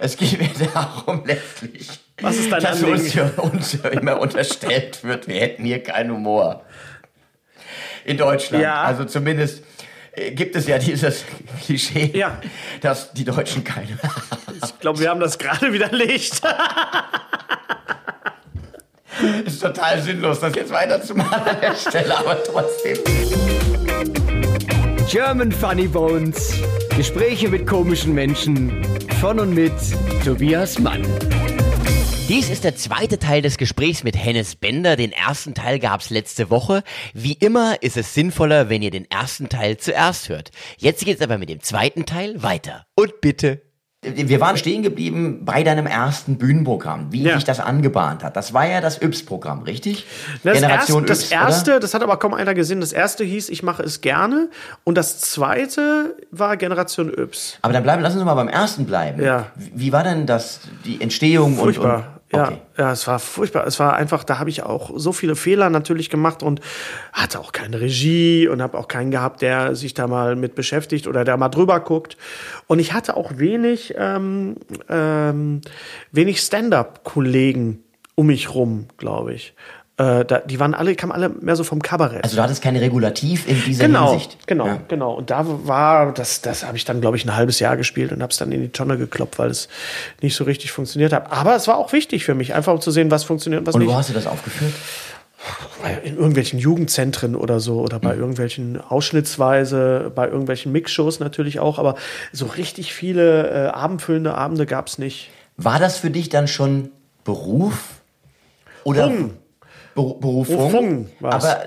Es geht mir darum letztlich, Was ist dein dass uns, ja- uns immer unterstellt wird, wir hätten hier keinen Humor. In Deutschland. Ja. Also zumindest äh, gibt es ja dieses Klischee, Ja. dass die Deutschen keine Ich glaube, wir haben das gerade widerlegt. ist total sinnlos, das jetzt weiterzumachen an der Stelle, aber trotzdem. German Funny Bones. Gespräche mit komischen Menschen. Von und mit Tobias Mann. Dies ist der zweite Teil des Gesprächs mit Hennes Bender. Den ersten Teil gab's letzte Woche. Wie immer ist es sinnvoller, wenn ihr den ersten Teil zuerst hört. Jetzt geht's aber mit dem zweiten Teil weiter. Und bitte. Wir waren stehen geblieben bei deinem ersten Bühnenprogramm, wie Ja. sich das angebahnt hat. Das war ja das Yps-Programm, richtig? Das, erste, das Yps, oder? erste, das hat aber kaum einer gesehen. Das erste hieß, ich mache es gerne. Und das zweite war Generation Yps. Aber dann bleiben, lass uns mal beim ersten bleiben. Ja. Wie war denn das, die Entstehung Furchtbar. und, und okay. ja, es war furchtbar. Es war einfach, da habe ich auch so viele Fehler natürlich gemacht und hatte auch keine Regie und habe auch keinen gehabt, der sich da mal mit beschäftigt oder der mal drüber guckt. Und ich hatte auch wenig, ähm, ähm, wenig Stand-up-Kollegen um mich rum, glaube ich. Äh, da, die waren alle, kamen alle mehr so vom Kabarett. Also du hattest kein Regulativ in dieser Genau, Hinsicht. genau, Ja. genau. Und da war, das, das habe ich dann, glaube ich, ein halbes Jahr gespielt und habe es dann in die Tonne gekloppt, weil es nicht so richtig funktioniert hat. Aber es war auch wichtig für mich, einfach um zu sehen, was funktioniert und was Und nicht. wo hast du das aufgeführt? in irgendwelchen Jugendzentren oder so oder Hm. bei irgendwelchen Ausschnittsweise, bei irgendwelchen Mixshows natürlich auch, aber so richtig viele äh, abendfüllende Abende gab es nicht. War das für dich dann schon Beruf? Oder Fung. Beru- Berufung? Berufung war's. Aber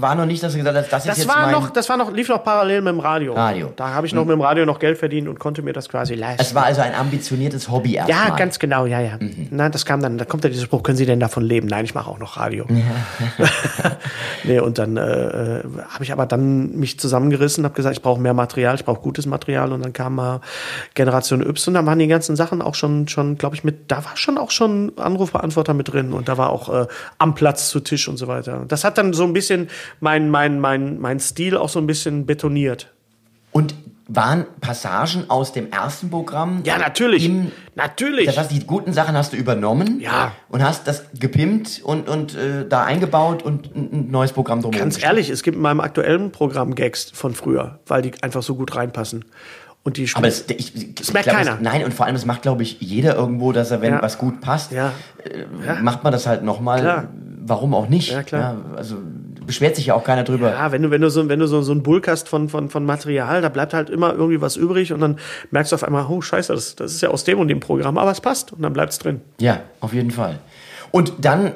war noch nicht, dass du gesagt hast, das ist Das jetzt war mein... noch, das war noch, lief noch parallel mit dem Radio. Radio. Da habe ich noch mit dem Radio noch Geld verdient und konnte mir das quasi leisten. es war also ein ambitioniertes Hobby erstmal. Ja, ganz genau, ja, ja. Mhm. Na, das kam dann, da kommt ja dieser Spruch, können Sie denn davon leben? Nein, ich mache auch noch Radio. nee, und dann äh, äh, habe ich aber dann mich zusammengerissen, habe gesagt, ich brauche mehr Material, ich brauche gutes Material und dann kam mal Generation Y und da waren die ganzen Sachen auch schon, schon glaube ich, mit, da war schon auch schon Anrufbeantworter mit drin und da war auch äh, am Platz zu Tisch und so weiter. Das hat dann so ein bisschen mein, mein, mein, mein Stil auch so ein bisschen betoniert. Und waren Passagen aus dem ersten Programm? Ja, natürlich. Im, natürlich. das heißt, die guten Sachen hast du übernommen Ja. und hast das gepimpt und, und äh, da eingebaut und ein, neues Programm drumherum. Ganz ehrlich, es gibt in meinem aktuellen Programm Gags von früher, weil die einfach so gut reinpassen. Und die Aber es, ich, ich, Das merkt glaub, keiner. Es, nein, und vor allem, es macht, glaube ich, jeder irgendwo, dass er, wenn Ja. was gut passt, Ja. äh, macht man das halt nochmal. Warum auch nicht? Ja, klar. also beschwert sich ja auch keiner drüber. ja, wenn du, wenn du so, wenn du so, so einen Bulk hast von, von, von Material, da bleibt halt immer irgendwie was übrig und dann merkst du auf einmal, oh Scheiße, das, das ist ja aus dem und dem Programm, aber es passt und dann bleibt's drin. Ja, auf jeden Fall. Und dann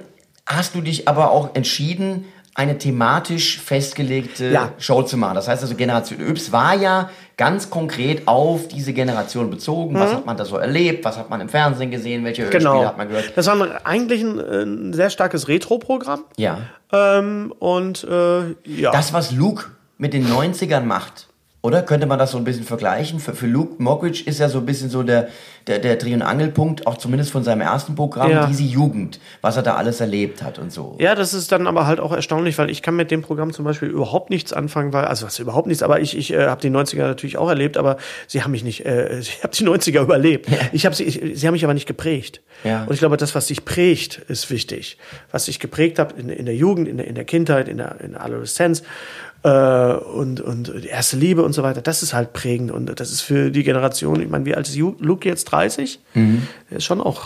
hast du dich aber auch entschieden, eine thematisch festgelegte Ja. Show zu machen. Das heißt also, Generation Yps war ja ganz konkret auf diese Generation bezogen. Was hat man da so erlebt? Was hat man im Fernsehen gesehen? Welche Hörspiele Mhm. Genau. hat man gehört? Das war eigentlich ein, ein sehr starkes Retro-Programm. Ja. Ähm, und äh, ja. Das, was Luke mit den 90ern macht, oder? Könnte man das so ein bisschen vergleichen? Für, für Luke Mockridge ist ja so ein bisschen so der, der, der Dreh- und Angelpunkt, auch zumindest von seinem ersten Programm, Ja. diese Jugend, was er da alles erlebt hat und so. Ja, das ist dann aber halt auch erstaunlich, weil ich kann mit dem Programm zum Beispiel überhaupt nichts anfangen, weil, also was überhaupt nichts, aber ich, ich äh, habe die 90er natürlich auch erlebt, aber sie haben mich nicht, äh, ich habe die 90er überlebt. Ich habe sie, ich, sie haben mich aber nicht geprägt. Ja. Und ich glaube, das, was sich prägt, ist wichtig. Was sich geprägt hat in, in der Jugend, in der, in der Kindheit, in der, in der Adoleszenz äh, und, und die erste Liebe und so weiter, das ist halt prägend und das ist für die Generation, ich meine, wie alt ist Luke jetzt 30? Der ist schon auch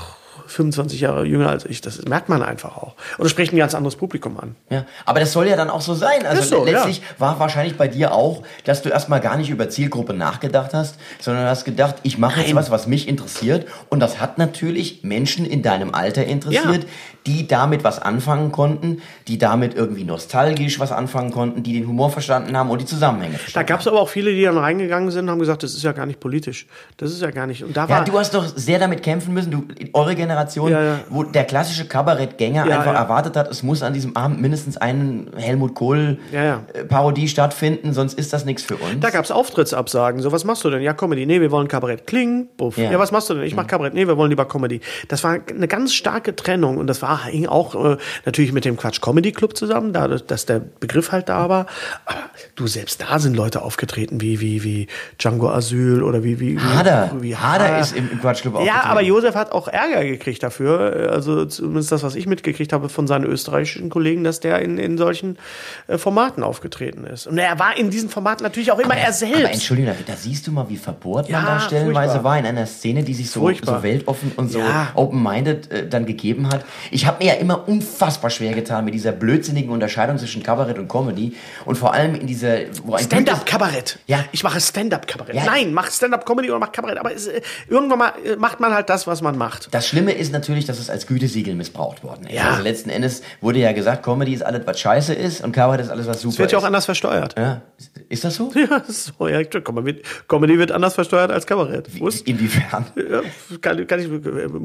25 Jahre jünger als ich. Das merkt man einfach auch. Und es spricht ein ganz anderes Publikum an. Ja, aber das soll ja dann auch so sein. Also so, letztlich war wahrscheinlich bei dir auch, dass du erstmal gar nicht über Zielgruppe nachgedacht hast, sondern hast gedacht, ich mache jetzt was, was mich interessiert. Und das hat natürlich Menschen in deinem Alter interessiert, Ja. Die damit was anfangen konnten, die damit irgendwie nostalgisch was anfangen konnten, die den Humor verstanden haben und die Zusammenhänge Da gab es aber auch viele, die dann reingegangen sind und haben gesagt, das ist ja gar nicht politisch. Das ist ja gar nicht. Und da haben. Ja, war. du hast doch sehr damit kämpfen müssen. Du, eure Generation Ja, ja. wo der klassische Kabarettgänger Ja, einfach erwartet hat, es muss an diesem Abend mindestens einen Helmut Kohl Ja, ja. äh, stattfinden, sonst ist das nichts für uns. Da gab's Auftrittsabsagen. So, was machst du denn? Ja, Comedy. Nee, wir wollen Kabarett. Kling. Buff. Ja. Ja. was machst du denn? Ich mach Kabarett. Nee, wir wollen lieber Comedy. Das war eine ganz starke Trennung und das war hing auch äh, natürlich mit dem Quatsch Comedy Club zusammen, da dass der Begriff halt da war. Aber du selbst da sind Leute aufgetreten wie wie wie Django Asyl oder wie wie Hader. wie Hader ist im, Quatschclub Ja, aufgetreten. aber Josef hat auch Ärger gekriegt dafür. Also zumindest das, was ich mitgekriegt habe von seinen österreichischen Kollegen, dass der in, in solchen äh, Formaten aufgetreten ist. Und er war in diesen Formaten natürlich auch immer er selbst. Aber Entschuldigung, da siehst du mal, wie verbohrt man Ja, da stellenweise furchtbar. war in einer Szene, die sich so, so weltoffen und so Ja. open-minded äh, dann gegeben hat. Ich habe mir ja immer unfassbar schwer getan mit dieser blödsinnigen Unterscheidung zwischen Kabarett und Comedy und vor allem in dieser wo ein Stand-up-Kabarett. Ja. Ich mache Stand-up-Kabarett. Ja. Nein, mach Stand-up-Comedy oder mach Kabarett. Aber es, äh, irgendwann mal äh, macht man halt das, was man macht. Das Schlimme ist natürlich, dass es als Gütesiegel missbraucht worden ist. Ja. Also letzten Endes wurde ja gesagt, Comedy ist alles, was scheiße ist und Kabarett ist alles, was super Es wird ja auch ist. anders versteuert. ja. Ist das so? Ja, so, ja, Comedy wird, Comedy wird anders versteuert als Kabarett. Wusst? Inwiefern? Ja, kann, kann ich,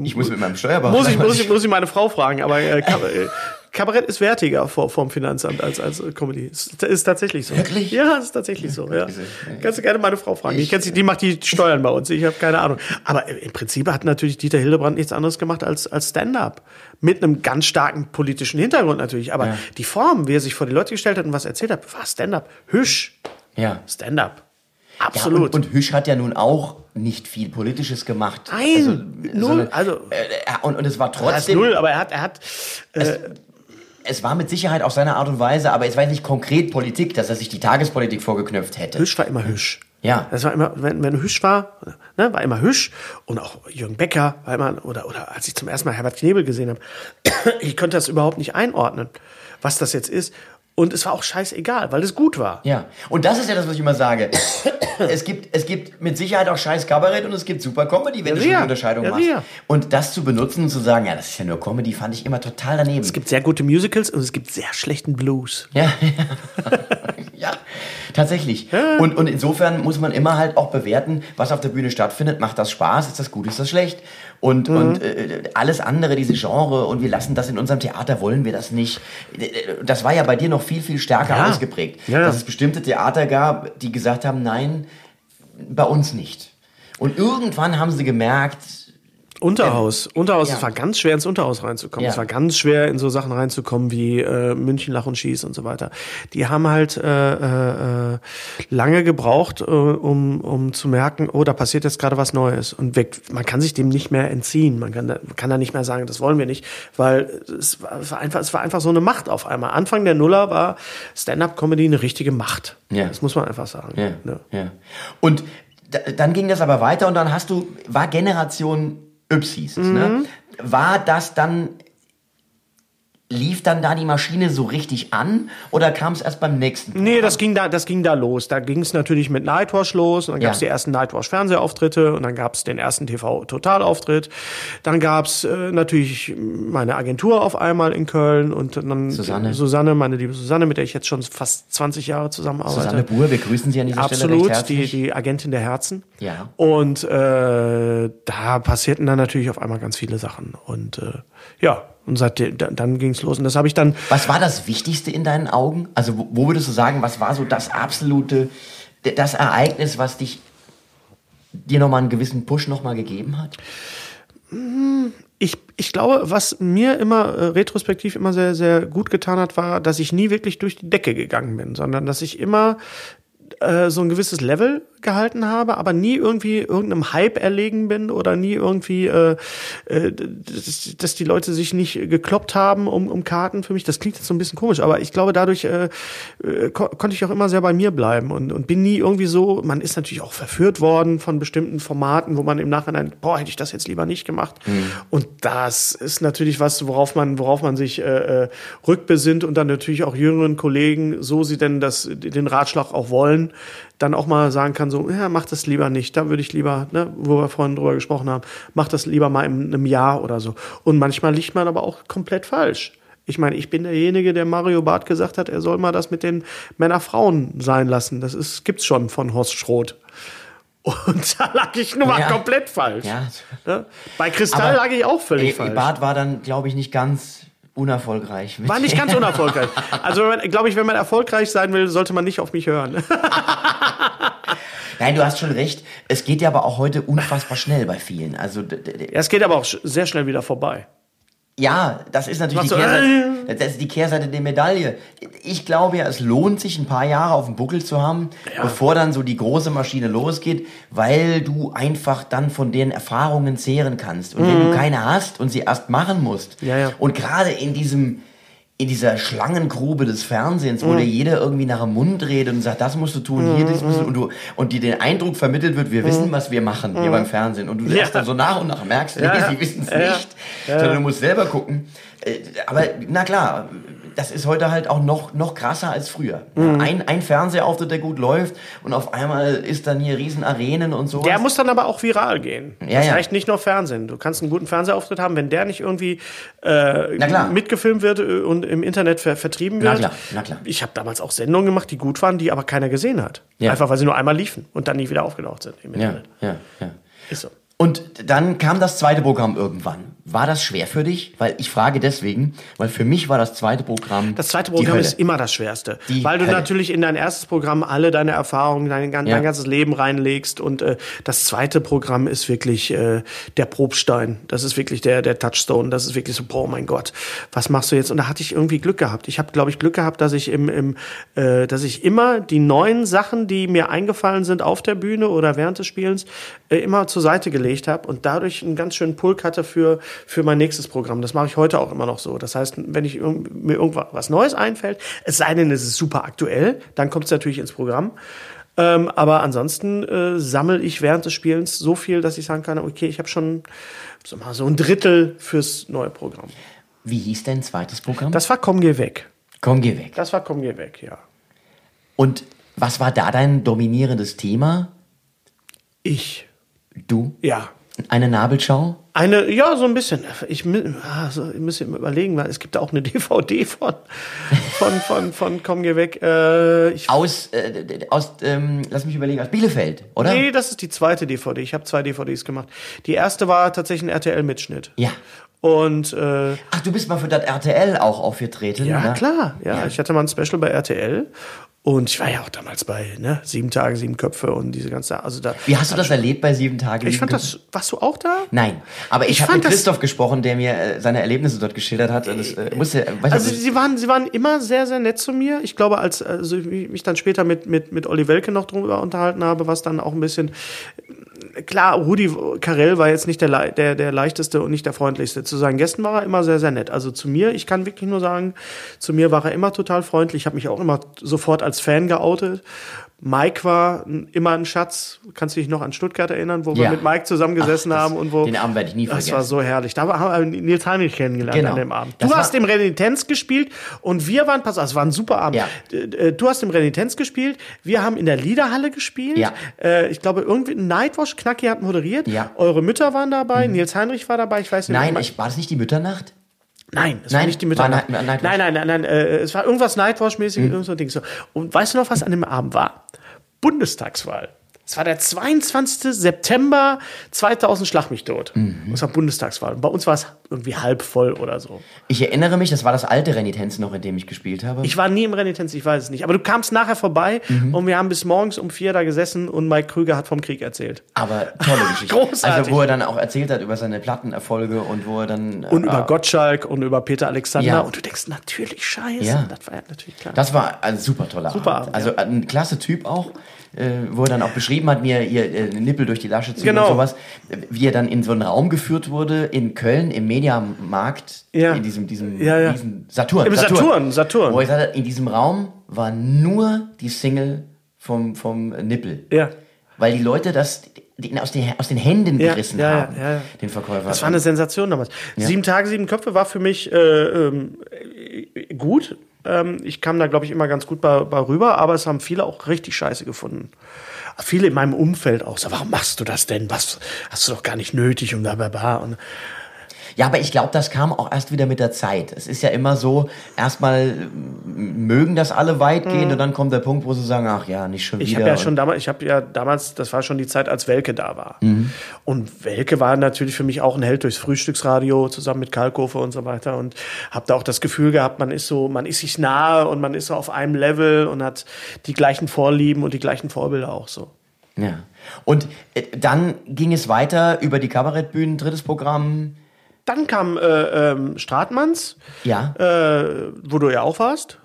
Ich muss mit meinem Steuerberater... muss ich, muss ich, muss ich meine Frau fragen, aber äh, Kab äh, Kabarett ist wertiger vor, vom Finanzamt als, als Comedy. Ist, ist tatsächlich so. Wirklich? Ja, ist tatsächlich so. Ja. Kannst du gerne meine Frau fragen. Ich, sie, die macht die Steuern bei uns. Ich habe keine Ahnung. Aber im Prinzip hat natürlich Dieter Hildebrand nichts anderes gemacht als, als Stand-up. Mit einem ganz starken politischen Hintergrund natürlich. Aber die Form, wie er sich vor die Leute gestellt hat und was erzählt hat, war Stand-up. Hüsch. Ja. Stand-up. Ja, Absolut. und, und Hüsch hat ja nun auch nicht viel Politisches gemacht. Nein, null. Also, äh, äh, und, und es war er trotzdem, null, aber er hat, er hat, äh, es war mit Sicherheit auf seine Art und Weise, aber es war nicht konkret Politik, dass er sich die Tagespolitik vorgeknöpft hätte. Hüsch war immer Hüsch. Ja. Das war immer, wenn, wenn Hüsch war, ne, war immer Hüsch. Und auch Jürgen Becker war immer, oder, oder als ich zum ersten Mal Herbert Knebel gesehen habe, ich konnte das überhaupt nicht einordnen, was das jetzt ist. Und es war auch scheißegal, weil es gut war. Ja, und das ist ja das, was ich immer sage. es, gibt, es gibt mit Sicherheit auch scheiß Kabarett und es gibt super Comedy, wenn Ja, du schon die sicher. Unterscheidung Ja, machst. sicher. Und das zu benutzen und zu sagen, ja, das ist ja nur Comedy, fand ich immer total daneben. Es gibt sehr gute Musicals und es gibt sehr schlechten Blues. Ja, ja, tatsächlich. Und, und insofern muss man immer halt auch bewerten, was auf der Bühne stattfindet. Macht das Spaß? Ist das gut? Ist das schlecht? Und, Mhm. und äh, alles andere, diese Genre, und wir lassen das in unserem Theater, wollen wir das nicht. Das war ja bei dir noch viel, viel stärker Ja. ausgeprägt. Ja. Dass es bestimmte Theater gab, die gesagt haben, nein, bei uns nicht. Und irgendwann haben sie gemerkt, Unterhaus. Unterhaus, ja. es war ganz schwer ins Unterhaus reinzukommen. Ja. Es war ganz schwer in so Sachen reinzukommen wie äh, München Lach und Schieß und so weiter. Die haben halt äh, äh, lange gebraucht, äh, um, um zu merken, oh, da passiert jetzt gerade was Neues. Und weg, man kann sich dem nicht mehr entziehen. Man kann, da, kann da nicht mehr sagen, das wollen wir nicht, weil es war, es war einfach, es war einfach so eine Macht auf einmal. Anfang der Nuller war Stand-up-Comedy eine richtige Macht. Ja. Das muss man einfach sagen. Ja, ja. Und da, dann ging das aber weiter und dann hast du, war Generation Yps hieß es, Mhm. ne? War das dann, lief dann da die Maschine so richtig an oder kam es erst beim nächsten? Nee, das ging da, das ging da los. Da ging es natürlich mit Nightwash los und dann gab es Ja. die ersten Nightwash-Fernsehauftritte und dann gab es den ersten TV-Totalauftritt. Dann gab es äh, natürlich meine Agentur auf einmal in Köln und dann Susanne. Susanne, meine liebe Susanne, mit der ich jetzt schon fast 20 Jahre zusammenarbeite. Susanne Buhr, wir grüßen Sie an dieser Stelle Absolut, die, die Agentin der Herzen. Ja. Und äh, da passierten dann natürlich auf einmal ganz viele Sachen. Und äh, ja, und seitdem, dann, ging es los. Und das habe ich dann Was war das Wichtigste in deinen Augen? Also wo, wo würdest du sagen, was war so das absolute, das Ereignis, was dich dir nochmal einen gewissen Push nochmal gegeben hat? ich, ich glaube, was mir immer äh, retrospektiv immer sehr, sehr gut getan hat, war, dass ich nie wirklich durch die Decke gegangen bin, sondern dass ich immer äh, so ein gewisses Level gehalten habe, aber nie irgendwie irgendeinem Hype erlegen bin oder nie irgendwie, äh, äh, dass, dass die Leute sich nicht gekloppt haben um, um Karten für mich. Das klingt jetzt so ein bisschen komisch, aber ich glaube, dadurch äh, äh, ko konnte ich auch immer sehr bei mir bleiben und, und bin nie irgendwie so, man ist natürlich auch verführt worden von bestimmten Formaten, wo man im Nachhinein, boah, hätte ich das jetzt lieber nicht gemacht. Und das ist natürlich was, worauf man, worauf man sich äh, äh, rückbesinnt und dann natürlich auch jüngeren Kollegen, so sie denn das, den Ratschlag auch wollen, dann auch mal sagen kann, so, ja, mach das lieber nicht. Da würde ich lieber, ne, wo wir vorhin drüber gesprochen haben, mach das lieber mal in einem Jahr oder so. Und manchmal liegt man aber auch komplett falsch. Ich meine, ich bin derjenige, der Mario Barth gesagt hat, er soll mal das mit den Männer-Frauen sein lassen. Das ist, gibt's schon von Horst Schroth. Und da lag ich nun mal Ja. komplett falsch. Ja. Ne? Bei Kristall lag ich auch völlig Ey, falsch. Bart war dann, glaube ich, nicht ganz unerfolgreich. War nicht ganz unerfolgreich. Also, glaube ich, wenn man erfolgreich sein will, sollte man nicht auf mich hören. Nein, du hast schon recht. Es geht ja aber auch heute unfassbar schnell bei vielen. Also Ja, es geht aber auch sehr schnell wieder vorbei. ja, das ist natürlich die Kehrseite, das ist die Kehrseite der Medaille. Ich glaube ja, es lohnt sich, ein paar Jahre auf dem Buckel zu haben, bevor dann so die große Maschine losgeht, weil du einfach dann von den Erfahrungen zehren kannst. Und wenn du keine hast und sie erst machen musst, Mhm. Ja, ja. und gerade in diesem in dieser Schlangengrube des Fernsehens, Mhm. wo dir jeder irgendwie nach dem Mund redet und sagt, das musst du tun, hier, das musst Mhm. du, und du, und dir den Eindruck vermittelt wird, wir wissen, was wir machen hier beim Fernsehen. Und du Ja. erst dann so nach und nach merkst, nee, Ja, ja. sie wissen es ja. nicht, sondern du musst selber gucken. Äh, Aber na klar, das ist heute halt auch noch, noch krasser als früher. Mhm. Ein, ein Fernsehauftritt, der gut läuft und auf einmal ist dann hier riesen Arenen und sowas. Der muss dann aber auch viral gehen. Ja, das ja. reicht nicht nur Fernsehen. Du kannst einen guten Fernsehauftritt haben, wenn der nicht irgendwie äh, mitgefilmt wird äh, und im Internet ver vertrieben wird. Na klar, na klar. Ich habe damals auch Sendungen gemacht, die gut waren, die aber keiner gesehen hat. Ja. Einfach weil sie nur einmal liefen und dann nie wieder aufgetaucht sind im ja, Internet. ja, ja. Ist so. Und dann kam das zweite Programm irgendwann. War das schwer für dich? Weil ich frage deswegen, weil für mich war das zweite Programm. Das zweite Programm ist immer das Schwerste, Die weil du Hölle. natürlich in dein erstes Programm alle deine Erfahrungen, dein, gan- Ja. dein ganzes Leben reinlegst und äh, das zweite Programm ist wirklich äh, der Probstein. Das ist wirklich der der Touchstone. Das ist wirklich so, boah, mein Gott, was machst du jetzt? Und da hatte ich irgendwie Glück gehabt. Ich habe, glaube ich, Glück gehabt, dass ich im, im äh, dass ich immer die neuen Sachen, die mir eingefallen sind auf der Bühne oder während des Spielens, äh, immer zur Seite gelegt habe und dadurch einen ganz schönen Pulk hatte für für mein nächstes Programm. Das mache ich heute auch immer noch so. Das heißt, wenn ich mir irgendwas was Neues einfällt, es sei denn, es ist super aktuell, dann kommt es natürlich ins Programm. Ähm, aber ansonsten äh, sammle ich während des Spielens so viel, dass ich sagen kann, okay, ich habe schon so, mal so ein Drittel fürs neue Programm. Wie hieß dein zweites Programm? Das war Komm, geh weg. Komm, geh weg. Das war Komm, geh weg, ja. Und was war da dein dominierendes Thema? Ich, Du? ja. Eine Nabelschau? Eine, ja, so ein bisschen. Ich, mi- ah, so, ich muss mir überlegen, weil es gibt da auch eine DVD von, von, von, von Komm, geh weg. Äh, ich, Aus, äh, aus ähm, lass mich überlegen, aus Bielefeld, oder? nee, das ist die zweite DVD. Ich habe zwei DVDs gemacht. Die erste war tatsächlich ein RTL-Mitschnitt. Ja. Und äh, Ach, du bist mal für das RTL auch aufgetreten, ja, ne? klar. Ja, Ja. ich hatte mal ein Special bei RTL. Und ich war ja auch damals bei ne, sieben Tage, sieben Köpfe und diese ganze. Also da, Wie hast du das erlebt bei sieben Tagen? ich fand Köpfe? das. Warst du auch da? Nein, aber ich, Ich habe mit Christoph gesprochen, der mir äh, seine Erlebnisse dort geschildert hat. Und das äh, musste, weißt Also du, sie waren, sie waren immer sehr, sehr nett zu mir. Ich glaube, als also ich mich dann später mit, mit, mit Olli Welke noch drüber unterhalten habe, was dann auch ein bisschen klar, Rudi Carell war jetzt nicht der, der, der leichteste und nicht der freundlichste. Zu seinen Gästen war er immer sehr, sehr nett. Also zu mir, ich kann wirklich nur sagen, zu mir war er immer total freundlich. Ich habe mich auch immer sofort als Fan geoutet. Mike war immer ein Schatz. Kannst du dich noch an Stuttgart erinnern, wo wir Ja. mit Mike zusammengesessen Ach, das- haben und wo den Abend werde ich nie Das vergessen. war so herrlich. Da haben wir Nils Heinrich kennengelernt Genau. an dem Abend. Das Du war- hast im Renitenz gespielt und wir waren, pass auf, es war ein super Abend. Ja. Äh, Du hast im Renitenz gespielt, wir haben in der Liederhalle gespielt. Ja. Äh, ich glaube, irgendwie Nightwash, Knacki hat moderiert. Ja. Mhm. Eure Mütter waren dabei, Nils Heinrich war dabei, ich weiß nicht. nein, ich, war das nicht die Mütternacht? Nein, es war Nein, nicht die war. Night- Nightwash. Nein, nein, nein, nein, äh, es war irgendwas Nightwash-mäßig, Mhm. irgend so ein Ding. So. Und weißt du noch, was an dem Abend war? Bundestagswahl. Es war der 22. September 2000 Schlag mich tot. Mhm. Es war Bundestagswahl. Und bei uns war es irgendwie halb voll oder so. Ich erinnere mich, das war das alte Renitenz noch, in dem ich gespielt habe. Ich war nie im Renitenz, ich weiß es nicht. Aber du kamst nachher vorbei Mhm. und wir haben bis morgens um vier da gesessen und Mike Krüger hat vom Krieg erzählt. aber tolle Geschichte. Großartig. Also, wo er dann auch erzählt hat über seine Plattenerfolge und wo er dann. Und äh, über Gottschalk und über Peter Alexander. Ja. Und du denkst, natürlich scheiße. Ja. Das war ja natürlich klar. Das war ein super toller Super Abend. Abend, Also ein klasse Typ auch, wo er dann auch beschrieben hat, mir ihr äh, Nippel durch die Lasche ziehen Genau. und sowas. Wie er dann in so einen Raum geführt wurde in Köln im Mediamarkt, Ja. in diesem, diesem Ja, ja. Riesen- Saturn. Im Saturn, Saturn. Wo er gesagt hat, in diesem Raum war nur die Single vom, vom Nippel. ja. Weil die Leute das aus, den, aus den Händen gerissen ja, ja, haben, ja, den Verkäufer. Das war eine Sensation damals. Sieben Tage, sieben Köpfe war für mich äh, äh, gut. Ähm, ich kam da, glaube ich, immer ganz gut bei, bei rüber, aber es haben viele auch richtig scheiße gefunden. Viele in meinem Umfeld auch so, warum machst du das denn? Was hast du doch gar nicht nötig und bla bla bla. Und Ja, aber ich glaube, das kam auch erst wieder mit der Zeit. Es ist ja immer so, erstmal mögen das alle weitgehend und dann kommt der Punkt, wo sie sagen, ach ja, nicht schon Mhm. Ich wieder. habe ja schon damals, ich habe ja damals, das war schon die Zeit, als Welke da war. Und Welke war natürlich für mich auch ein Held durchs Frühstücksradio zusammen mit Kalkofe und so weiter und habe da auch das Gefühl gehabt, man ist so, man ist sich nahe und man ist so auf einem Level und hat die gleichen Vorlieben und die gleichen Vorbilder auch so. Ja. Und äh, dann ging es weiter über die Kabarettbühnen, drittes Programm. Dann kam äh, ähm, Stratmanns, Ja. äh, wo du ja auch warst.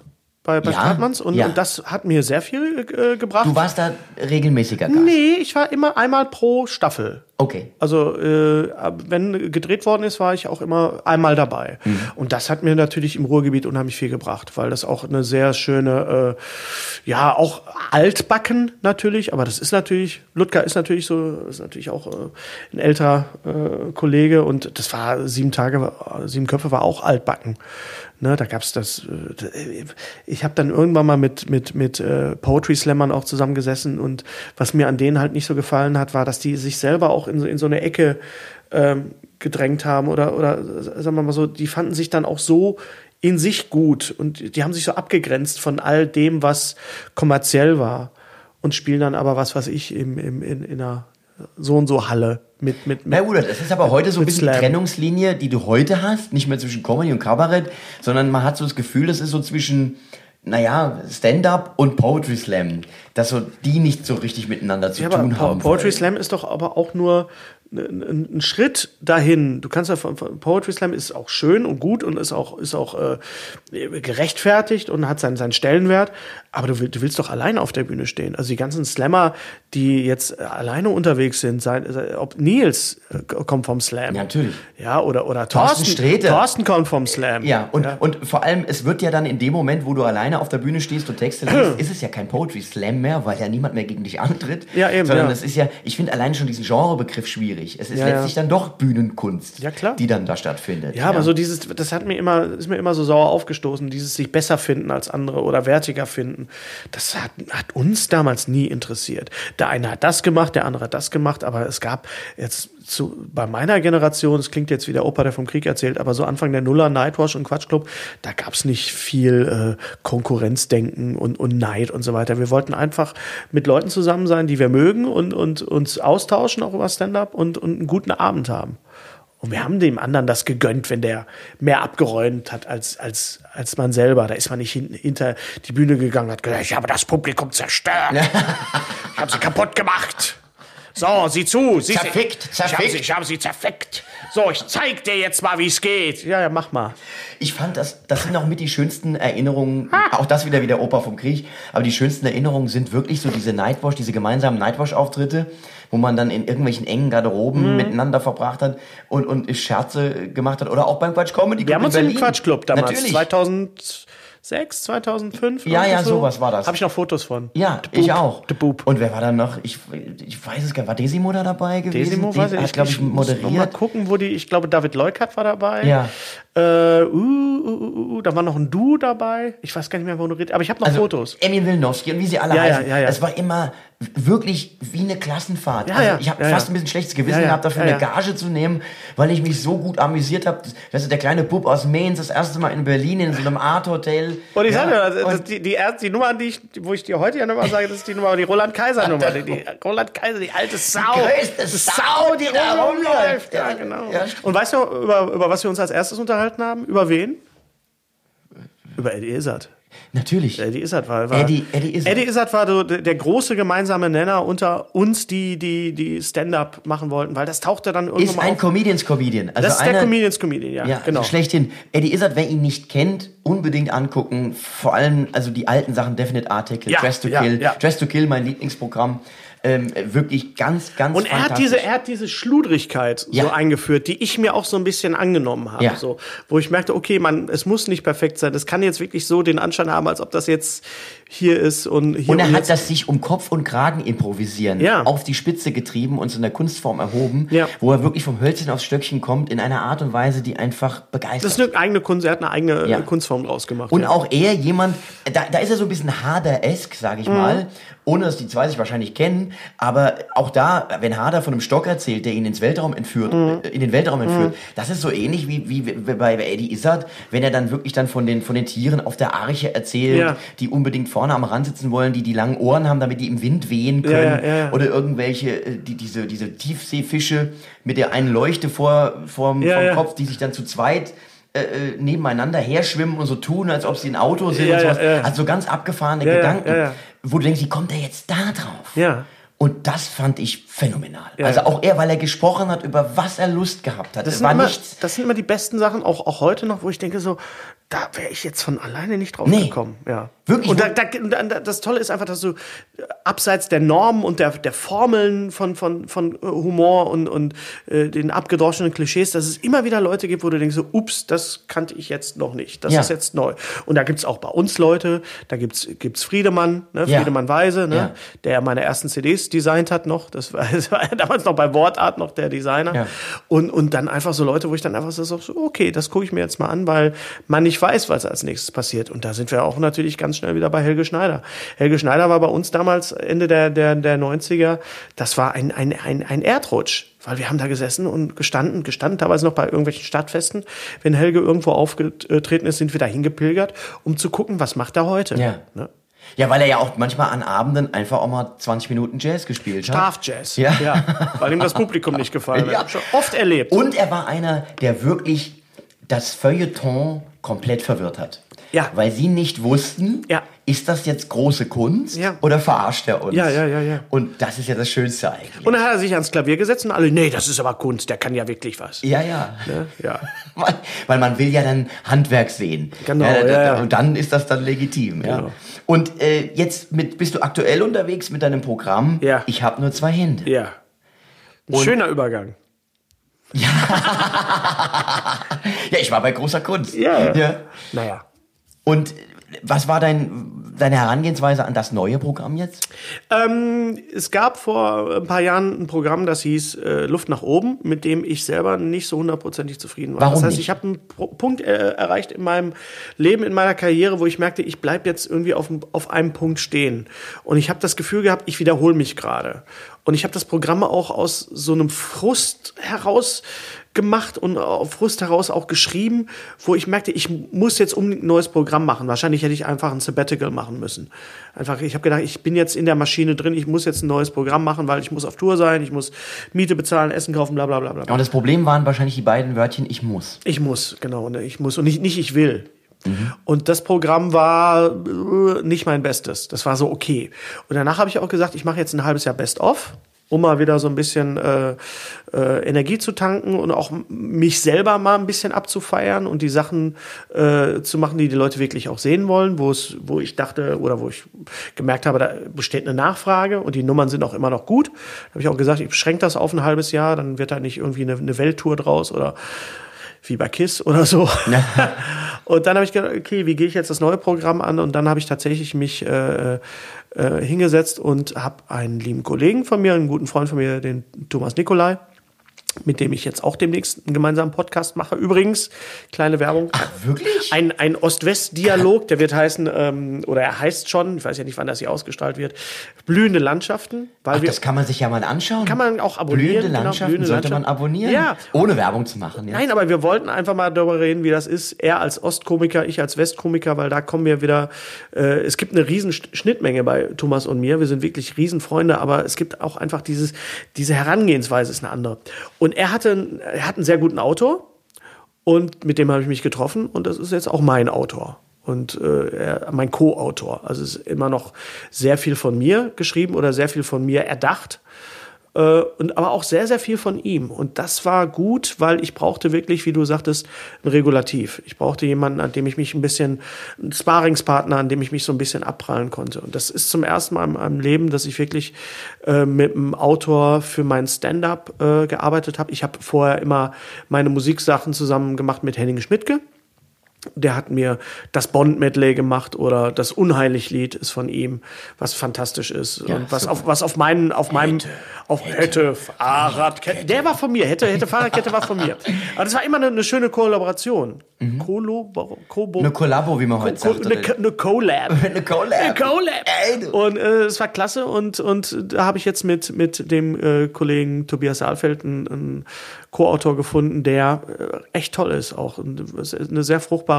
Bei, bei Ja, Stratmanns und, ja. und das hat mir sehr viel äh, gebracht. Du warst da regelmäßiger Gast. nee, ich war immer einmal pro Staffel. Okay. Also äh, wenn gedreht worden ist, war ich auch immer einmal dabei. Mhm. Und das hat mir natürlich im Ruhrgebiet unheimlich viel gebracht, weil das auch eine sehr schöne, äh, ja auch altbacken natürlich, aber das ist natürlich, Ludger ist natürlich so, ist natürlich auch äh, ein älterer äh, Kollege und das war sieben Tage, sieben Köpfe war auch altbacken. Ne, da gab's das. äh, Ich habe dann irgendwann mal mit mit mit äh, Poetry Slammern auch zusammengesessen und was mir an denen halt nicht so gefallen hat, war, dass die sich selber auch in so, in so eine Ecke ähm, gedrängt haben oder oder äh, sagen wir mal so, die fanden sich dann auch so in sich gut und die haben sich so abgegrenzt von all dem, was kommerziell war und spielen dann aber was, was ich im, im, in, in einer so und so Halle mit mit, Na mit gut, das ist aber heute so ein bisschen die Slam. Trennungslinie, die du heute hast, nicht mehr zwischen Comedy und Kabarett, sondern man hat so das Gefühl, das ist so zwischen, naja, Stand-up und Poetry Slam, dass so die nicht so richtig miteinander zu Ja, aber tun Po- haben. Poetry wollen. Slam ist doch aber auch nur ein, ein Schritt dahin. Du kannst ja von, von Poetry Slam ist auch schön und gut und ist auch ist auch äh, gerechtfertigt und hat seinen seinen Stellenwert. Aber du, will, du willst doch alleine auf der Bühne stehen. Also die ganzen Slammer, die jetzt alleine unterwegs sind, sei, sei, ob Nils äh, kommt vom Slam, Ja, natürlich. ja oder oder Thorsten Thorsten Sträter. Thorsten kommt vom Slam, Ja, und, und vor allem, es wird ja dann in dem Moment, wo du alleine auf der Bühne stehst und Texte liest, ist es ja kein Poetry Slam mehr, weil ja niemand mehr gegen dich antritt. Ja, eben, Sondern ja. es ist ja, ich finde alleine schon diesen Genrebegriff schwierig. Es ist Ja, ja. letztlich dann doch Bühnenkunst, Ja, die dann da stattfindet. Ja, aber so dieses, das hat mir immer, ist mir immer so sauer aufgestoßen, dieses sich besser finden als andere oder wertiger finden. Das hat, hat uns damals nie interessiert. Der eine hat das gemacht, der andere hat das gemacht, aber es gab jetzt zu, bei meiner Generation, es klingt jetzt wie der Opa, der vom Krieg erzählt, aber so Anfang der Nuller, Nightwash und Quatschclub, da gab es nicht viel äh, Konkurrenzdenken und, und Neid und so weiter. Wir wollten einfach mit Leuten zusammen sein, die wir mögen und, und uns austauschen, auch über Stand-up und, und einen guten Abend haben. Und wir haben dem anderen das gegönnt, wenn der mehr abgeräumt hat als, als, als man selber. Da ist man nicht hin, hinter die Bühne gegangen und hat gesagt, ich habe das Publikum zerstört. ich habe sie kaputt gemacht. So, sieh zu. Sieh Zerfickt, Ich habe zerfickt. sie, ich hab sie zerfickt. So, ich zeig dir jetzt mal, wie es geht. Ja, ja, mach mal. Ich fand, das, das sind auch mit die schönsten Erinnerungen, auch das wieder wie der Opa vom Krieg, aber die schönsten Erinnerungen sind wirklich so diese Nightwash, diese gemeinsamen Nightwash-Auftritte, wo man dann in irgendwelchen engen Garderoben Mhm. miteinander verbracht hat und, und Scherze gemacht hat oder auch beim Quatsch Comedy Club Wir haben uns im Berlin. Quatschclub damals, Natürlich. 2006, 2005. Ja, ja, sowas war das. Habe ich noch Fotos von. Ja, The ich auch. The Boop. Und wer war dann noch? Ich, ich weiß es gar nicht. War Desimo da dabei gewesen? Desimo weiß ich, glaube ich, muss noch Mal moderiert. gucken, wo die, ich glaube, David Leukert war dabei. Ja. Äh, uh, uh, uh, uh, da war noch ein Du dabei. Ich weiß gar nicht mehr, wo du redest, aber ich habe noch Also, Fotos. Emil Wilnowski und wie sie alle Ja, ja, heißen. ja, ja. Es war immer wirklich wie eine Klassenfahrt. Ja, also ja, ich habe ja, fast ein bisschen schlechtes Gewissen gehabt, dafür eine. Gage zu nehmen, weil ich mich so gut amüsiert habe. Das ist der kleine Bub aus Mainz, das erste Mal in Berlin in so einem Art-Hotel. Und ich sage dir, und- die, die, erste, die Nummer, die ich, wo ich dir heute ja nochmal sage, das ist die Nummer, die Roland Kaiser Nummer. Die, die Roland Kaiser, die alte Sau. größte Sau, die da rumläuft. Ja, genau. Und weißt du, über, über was wir uns als erstes unterhalten haben? Über wen? Über Eddie Izzard. Natürlich. Eddie Izzard war, war Eddie- Eddie Izzard. Eddie Izzard war so der, große gemeinsame Nenner unter uns, die die die Stand-up machen wollten, weil das tauchte dann irgendwann Ist mal ein auf. Comedians Comedian. Also das ist einer, der Comedians Comedian, ja, Ja, genau. schlechthin. Eddie Izzard, wer ihn nicht kennt, unbedingt angucken. Vor allem, also die alten Sachen, Definite Article, Ja, Dress to ja, Kill. ja. Dress to Kill, mein Lieblingsprogramm. Ähm, wirklich ganz, ganz Und er hat diese, er hat diese Schludrigkeit Ja. so eingeführt, die ich mir auch so ein bisschen angenommen habe. Ja. So, wo ich merkte, okay, man, es muss nicht perfekt sein. Es kann jetzt wirklich so den Anschein haben, als ob das jetzt hier ist und hier Und er hat jetzt. das sich um Kopf und Kragen improvisieren Ja. auf die Spitze getrieben und zu einer Kunstform erhoben, Ja. wo er wirklich vom Hölzchen aufs Stöckchen kommt in einer Art und Weise, die einfach begeistert. das ist eine eigene Kunst, er hat eine eigene Kunstform draus gemacht. Und auch er jemand, da, da ist er so ein bisschen Hader-esk, sag Mhm. ich mal. Ohne dass die zwei sich wahrscheinlich kennen, aber auch da, wenn Harder von einem Stock erzählt, der ihn ins Weltraum entführt, äh, in den Weltraum entführt, das ist so ähnlich wie, wie, bei Eddie Izzard, wenn er dann wirklich dann von den, von den Tieren auf der Arche erzählt, Ja. die unbedingt vorne am Rand sitzen wollen, die die langen Ohren haben, damit die im Wind wehen Ja, können, ja, ja. oder irgendwelche, äh, die, diese, diese Tiefseefische mit der einen Leuchte vor, vorm, Ja, vom ja. Kopf, die sich dann zu zweit äh, nebeneinander herschwimmen und so tun, als ob sie ein Auto sind Ja, und ja, sowas. ja. Also so ganz abgefahrene Ja, ja, Gedanken, ja, ja. Wo du denkst, wie kommt er jetzt da drauf? Ja. Und das fand ich phänomenal. Ja, also auch er, weil er gesprochen hat, über was er Lust gehabt hat. Das sind, war immer, nichts. das sind immer die besten Sachen, auch, auch heute noch, wo ich denke so, da wäre ich jetzt von alleine nicht drauf Nee. gekommen. Ja. Wirklich? Und da, da, da, das Tolle ist einfach, dass du äh, abseits der Normen und der, der Formeln von, von, von äh, Humor und, und äh, den abgedroschenen Klischees, dass es immer wieder Leute gibt, wo du denkst so, ups, das kannte ich jetzt noch nicht. Das Ja. ist jetzt neu. Und da gibt's auch bei uns Leute, da gibt's gibt's Friedemann, ne? Ja. Friedemann Weise, ne? Ja. der meine ersten CDs designt hat noch. Das war, das war damals noch bei Wortart noch der Designer. Und, und dann einfach so Leute, wo ich dann einfach so, so okay, das gucke ich mir jetzt mal an, weil man nicht weiß, was als nächstes passiert. Und da sind wir auch natürlich ganz schnell wieder bei Helge Schneider. Helge Schneider war bei uns damals Ende der, der, der 90er. Das war ein, ein, ein, ein Erdrutsch. Weil wir haben da gesessen und gestanden, gestanden teilweise noch bei irgendwelchen Stadtfesten. Wenn Helge irgendwo aufgetreten ist, sind wir da hingepilgert, um zu gucken, was macht er heute. Ja. Ne? Ja, weil er ja auch manchmal an Abenden einfach auch mal 20 Minuten Jazz gespielt hat. Strafjazz. Ja. Weil ihm das Publikum nicht gefallen Ja. hat. Schon oft erlebt. Und er war einer, der wirklich das Feuilleton komplett verwirrt hat. Ja. Weil sie nicht wussten, Ja. ist das jetzt große Kunst Ja. oder verarscht er uns? Ja, ja, ja, ja. Und das ist ja das Schönste eigentlich. Und dann hat er sich ans Klavier gesetzt und alle, nee, das ist aber Kunst, der kann ja wirklich was. ja, ja. Ne? Ja. Weil, weil man will ja dann Handwerk sehen. Genau, da- da- ja, ja. Und dann ist das dann legitim. Ja. Genau. Und äh, jetzt mit, bist du aktuell unterwegs mit deinem Programm. Ja. Ich habe nur zwei Hände. Ja. Ein schöner Übergang. Ja, ich war bei großer Kunst. Ja. ja. Naja. Und was war dein, deine Herangehensweise an das neue Programm jetzt? Ähm, es gab vor ein paar Jahren ein Programm, das hieß äh, Luft nach oben, mit dem ich selber nicht so hundertprozentig zufrieden war. Warum das heißt, nicht? ich habe einen Pro Punkt äh, erreicht in meinem Leben, in meiner Karriere, wo ich merkte, ich bleib jetzt irgendwie auf, auf einem Punkt stehen. Und ich habe das Gefühl gehabt, ich wiederhole mich gerade. Und ich habe das Programm auch aus so einem Frust heraus gemacht und auf Frust heraus auch geschrieben, wo ich merkte, ich muss jetzt unbedingt ein neues Programm machen. Wahrscheinlich hätte ich einfach ein Sabbatical machen müssen. Einfach, ich habe gedacht, ich bin jetzt in der Maschine drin, ich muss jetzt ein neues Programm machen, weil ich muss auf Tour sein, ich muss Miete bezahlen, Essen kaufen, bla bla bla bla. Und das Problem waren wahrscheinlich die beiden Wörtchen, ich muss. Ich muss, genau, ich muss und nicht, nicht ich will. Und das Programm war äh, nicht mein Bestes. Das war so okay. Und danach habe ich auch gesagt, ich mache jetzt ein halbes Jahr Best-of, um mal wieder so ein bisschen äh, äh, Energie zu tanken und auch mich selber mal ein bisschen abzufeiern und die Sachen äh, zu machen, die die Leute wirklich auch sehen wollen, wo es, wo ich dachte oder wo ich gemerkt habe, da besteht eine Nachfrage und die Nummern sind auch immer noch gut. Da habe ich auch gesagt, ich beschränke das auf ein halbes Jahr, dann wird da nicht irgendwie eine, eine Welttour draus oder wie bei KISS oder so. und dann habe ich gedacht, okay, wie gehe ich jetzt das neue Programm an? Und dann habe ich tatsächlich mich äh, äh, hingesetzt und habe einen lieben Kollegen von mir, einen guten Freund von mir, den Thomas Nikolai, mit dem ich jetzt auch demnächst einen gemeinsamen Podcast mache. Übrigens, kleine Werbung. Wirklich? Ein, ein Ost-West-Dialog, der wird heißen, ähm, oder er heißt schon, ich weiß ja nicht, wann das hier ausgestrahlt wird, blühende Landschaften. Weil Ach, wir, das kann man sich ja mal anschauen. Kann man auch abonnieren, Blühende genau, Landschaften blühende sollte man abonnieren. Ja. Ohne Werbung zu machen. Ja. Nein, aber wir wollten einfach mal darüber reden, wie das ist. Er als Ostkomiker, ich als Westkomiker, weil da kommen wir wieder. Äh, es gibt eine riesen Sch- Schnittmenge bei Thomas und mir. Wir sind wirklich Riesenfreunde, aber es gibt auch einfach dieses, diese Herangehensweise ist eine andere. Und er hatte, er hat einen sehr guten Autor und mit dem habe ich mich getroffen und das ist jetzt auch mein Autor. Und äh, er, mein Co-Autor. Also es ist immer noch sehr viel von mir geschrieben oder sehr viel von mir erdacht äh, und aber auch sehr, sehr viel von ihm. Und das war gut, weil ich brauchte wirklich, wie du sagtest, ein Regulativ. Ich brauchte jemanden, an dem ich mich ein bisschen, einen Sparingspartner, an dem ich mich so ein bisschen abprallen konnte. Und das ist zum ersten Mal in meinem Leben, dass ich wirklich äh, mit einem Autor für mein Stand-up äh, gearbeitet habe. Ich habe vorher immer meine Musiksachen zusammen gemacht mit Henning Schmidtke. Der hat mir das Bond-Medley gemacht oder das Unheilig-Lied ist von ihm, was fantastisch ist. und was auf, was auf meinen, auf meinem, auf hätte, Fahrradkette, der war von mir, hätte, hätte, Fahrradkette war von mir. Aber das war immer eine, eine schöne Kollaboration. Colo, Kobo. Eine Kollabo, wie man heute Co- sagt. eine, eine Co-Lab. Eine Collab. Eine Collab. Ey. Und äh, es war klasse und, und da habe ich jetzt mit, mit dem äh, Kollegen Tobias Saalfeld einen, einen Co-Autor gefunden, der äh, echt toll ist auch. Und eine sehr fruchtbare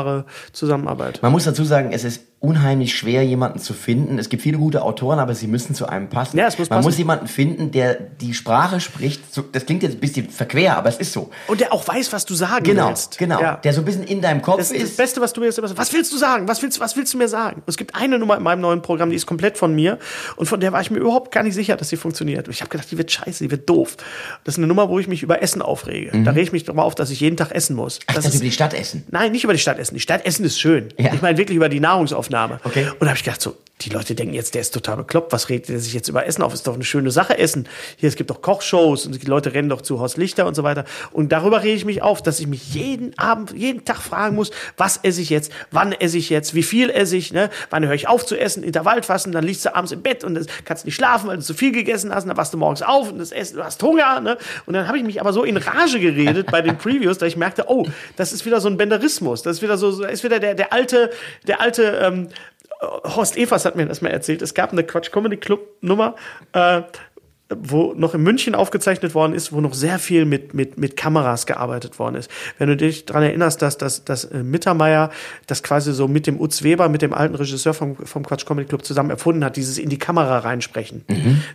Zusammenarbeit. Man muss dazu sagen, es ist unheimlich schwer, jemanden zu finden. Es gibt viele gute Autoren, aber sie müssen zu einem passen. Ja, es muss Man passen. muss jemanden finden, der die Sprache spricht. Das klingt jetzt ein bisschen verquer, aber es ist so. Und der auch weiß, was du sagen Genau, willst. genau. Ja. Der so ein bisschen in deinem Kopf Das, das ist. Beste, was du mir jetzt immer sagst, was willst du sagen? Was willst, was willst du mir sagen? Es gibt eine Nummer in meinem neuen Programm, die ist komplett von mir und von der war ich mir überhaupt gar nicht sicher, dass sie funktioniert. Und ich habe gedacht, die wird scheiße, die wird doof. Das ist eine Nummer, wo ich mich über Essen aufrege. Da rege ich mich darüber auf, dass ich jeden Tag essen muss. Mhm. Ach, das das ist, über die Stadt essen. Nein, nicht über die Stadt essen. Die Stadt essen ist schön. Ja. Ich meine wirklich über die Nahrungsaufnahme. Okay. Und da habe ich gedacht, so, die Leute denken jetzt, der ist total bekloppt. Was redet der sich jetzt über Essen auf? Ist doch eine schöne Sache, Essen. Hier, es gibt doch Kochshows und die Leute rennen doch zu Horst Lichter und so weiter. Und darüber rege ich mich auf, dass ich mich jeden Abend, jeden Tag fragen muss, was esse ich jetzt? Wann esse ich jetzt? Wie viel esse ich? Ne? Wann höre ich auf zu essen? Intervallfassen, dann liegst du abends im Bett und das, kannst nicht schlafen, weil du zu viel gegessen hast. Und dann wachst du morgens auf und das Essen, du hast Hunger. Ne? Und dann habe ich mich aber so in Rage geredet bei den Previews, dass ich merkte, oh, das ist wieder so ein Benderismus. Das ist wieder so, so ist wieder der, der alte, der alte, ähm, Horst Evers hat mir das mal erzählt. Es gab eine Quatsch Comedy Club Nummer, äh, wo noch in München aufgezeichnet worden ist, wo noch sehr viel mit, mit, mit Kameras gearbeitet worden ist. Wenn du dich daran erinnerst, dass, dass, dass äh, Mittermeier das quasi so mit dem Utz Weber, mit dem alten Regisseur vom, vom Quatsch Comedy Club zusammen erfunden hat, dieses in die Kamera reinsprechen.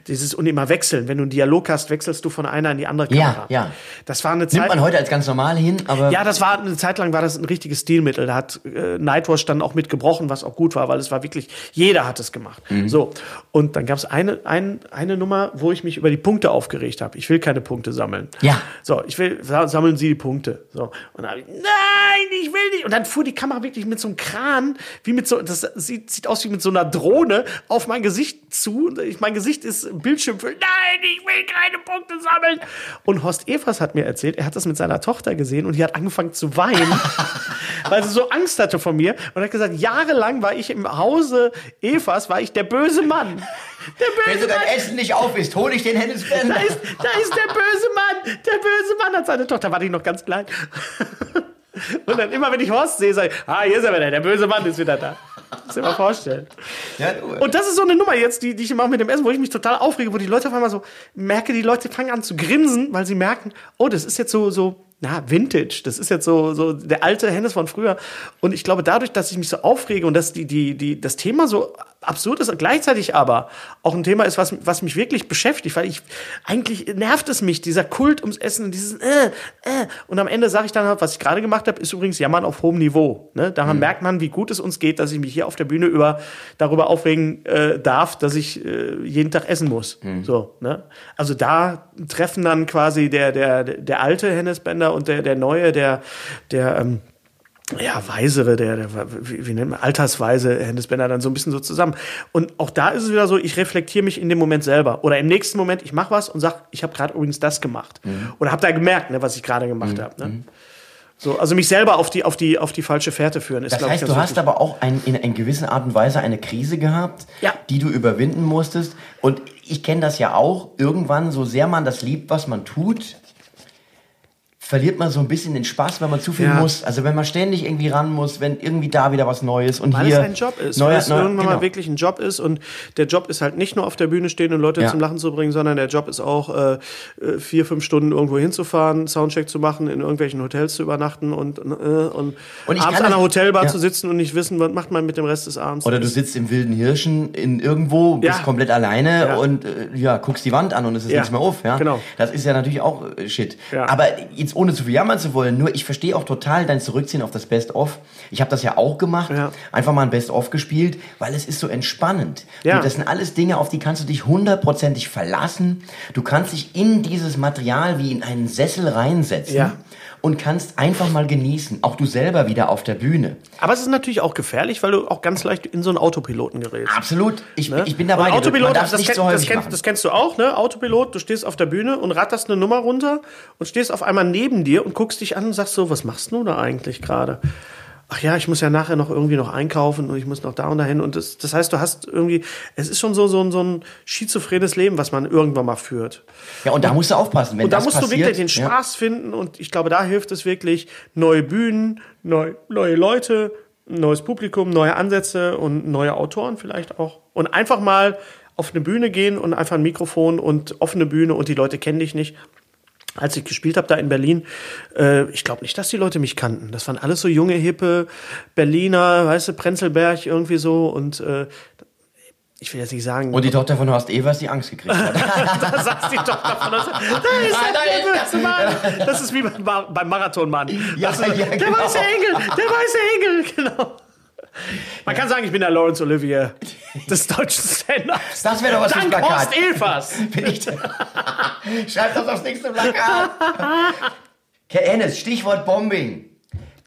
Dieses und immer wechseln. Wenn du einen Dialog hast, wechselst du von einer in die andere Ja, Kamera. ja. Das war eine Nimmt Zeit. man heute als ganz normal hin, aber Ja, das war eine Zeit lang war das ein richtiges Stilmittel. Da hat äh, Nightwash dann auch mit gebrochen, was auch gut war, weil es war wirklich jeder hat es gemacht. So und dann gab es eine, ein, eine Nummer, wo ich mich über die Punkte aufgeregt habe. Ich will keine Punkte sammeln. Ja. So, ich will sa- sammeln Sie die Punkte. So und dann ich, nein, ich will nicht. Und dann fuhr die Kamera wirklich mit so einem Kran, wie mit so, das sieht, sieht aus wie mit so einer Drohne auf mein Gesicht zu. Ich, mein Gesicht ist Bildschirmfüll. Nein, ich will keine Punkte sammeln. Und Horst Evers hat mir erzählt, er hat das mit seiner Tochter gesehen und die hat angefangen zu weinen, weil sie so Angst hatte vor mir. Und hat gesagt, jahrelang war ich im Hause Evers, war ich der böse Mann. Der wenn böse du dein. Essen nicht auf isst, hol ich den Hennes Da ist, da ist der böse Mann. Der böse Mann hat seine Tochter, war die noch ganz klein. Und dann immer, wenn ich Horst sehe, sage ich, ah, hier ist er wieder, der böse Mann ist wieder da. Muss dir mal vorstellen. Ja, du. Und das ist so eine Nummer jetzt, die, die ich mache mit dem Essen, wo ich mich total aufrege, wo die Leute auf einmal so, merke, die Leute fangen an zu grinsen, weil sie merken, oh, das ist jetzt so, so, na, Vintage. Das ist jetzt so, so der alte Hennes von früher. Und ich glaube, dadurch, dass ich mich so aufrege und dass die, die, die, das Thema so absurd ist und gleichzeitig aber auch ein Thema ist, was, was mich wirklich beschäftigt, weil ich, eigentlich nervt es mich, dieser Kult ums Essen und dieses, äh, äh. Und am Ende sage ich dann halt, was ich gerade gemacht habe, ist übrigens Jammern auf hohem Niveau. Ne? Daran merkt man, wie gut es uns geht, dass ich mich hier auf der Bühne über, darüber aufregen äh, darf, dass ich äh, jeden Tag essen muss. So, ne? Also da treffen dann quasi der, der, der alte Hennes Bender und der, der neue, der, der, ähm, ja, weisere, der, der wie, wie nennt man, altersweise Hennes Bender dann so ein bisschen so zusammen. Und auch da ist es wieder so, ich reflektiere mich in dem Moment selber. Oder im nächsten Moment, ich mache was und sag, ich habe gerade übrigens das gemacht. Oder habe da gemerkt, ne, was ich gerade gemacht habe. Ne? So, also mich selber auf die, auf die, auf die falsche Fährte führen. Ist, Das ich, heißt, ganz du hast aber auch ein, in, in gewisser Art und Weise eine Krise gehabt, Ja. die du überwinden musstest. Und ich kenne das ja auch. Irgendwann, so sehr man das liebt, was man tut, verliert man so ein bisschen den Spaß, wenn man zu viel Ja. muss. Also wenn man ständig irgendwie ran muss, wenn irgendwie da wieder was Neues und Weil hier es ein Job ist, neuer, weil es neuer, irgendwann genau. mal wirklich ein Job ist und der Job ist halt nicht nur auf der Bühne stehen und Leute Ja. zum Lachen zu bringen, sondern der Job ist auch äh, äh, vier, fünf Stunden irgendwo hinzufahren, Soundcheck zu machen, in irgendwelchen Hotels zu übernachten und, äh, und, Und abends an einer Hotelbar ja. zu sitzen und nicht wissen, was macht man mit dem Rest des Abends. Oder du sitzt im wilden Hirschen in irgendwo, bist komplett alleine und äh, ja, guckst die Wand an und es ist nichts mehr auf. Ja? Genau. Das ist ja natürlich auch äh, Shit. Aber jetzt ohne zu viel jammern zu wollen, nur ich verstehe auch total dein Zurückziehen auf das Best-of. Ich habe das ja auch gemacht, Ja. einfach mal ein Best-of gespielt, weil es ist so entspannend. Ja. Du, das sind alles Dinge, auf die kannst du dich hundertprozentig verlassen. Du kannst dich in dieses Material wie in einen Sessel reinsetzen. Ja. Und kannst einfach mal genießen, auch du selber wieder auf der Bühne. Aber es ist natürlich auch gefährlich, weil du auch ganz leicht in so einen Autopiloten gerätst. Absolut, ich, Ne? ich bin dabei. Und Autopilot, das, kenn, so das, kennst, das kennst du auch, ne? Autopilot, du stehst auf der Bühne und ratterst eine Nummer runter und stehst auf einmal neben dir und guckst dich an und sagst so, was machst du da eigentlich gerade? Ach ja, ich muss ja nachher noch irgendwie noch einkaufen und ich muss noch da und dahin. Und das, das heißt, du hast irgendwie, es ist schon so, so, ein- so ein schizophrenes Leben, was man irgendwann mal führt. Ja, und da musst du aufpassen. Wenn Und da musst passiert, du wirklich den ja. Spaß finden und ich glaube, da hilft es wirklich, neue Bühnen, neu, neue Leute, neues Publikum, neue Ansätze und neue Autoren vielleicht auch. Und einfach mal auf eine Bühne gehen und einfach ein Mikrofon und offene Bühne und die Leute kennen dich nicht. Als ich gespielt habe da in Berlin, äh, ich glaube nicht, dass die Leute mich kannten. Das waren alles so junge, hippe Berliner, weißt du, Prenzlberg irgendwie so und äh, ich will jetzt nicht sagen, Und die Tochter von Horst Evers, die Angst gekriegt hat. da saß die Tochter von uns. Da ist der böse Mann. Das ist wie beim, Mar- beim Marathonmann. Ja, ist, ja, der genau. weiße Engel, der weiße Engel, genau. Man kann sagen, ich bin der Lawrence Olivier des deutschen Stand-Ups. Das wäre doch was fürs Dank Plakat. Horst Evers. Bin ich Schreib das aufs nächste Plakat. Herr Ennis, Stichwort Bombing.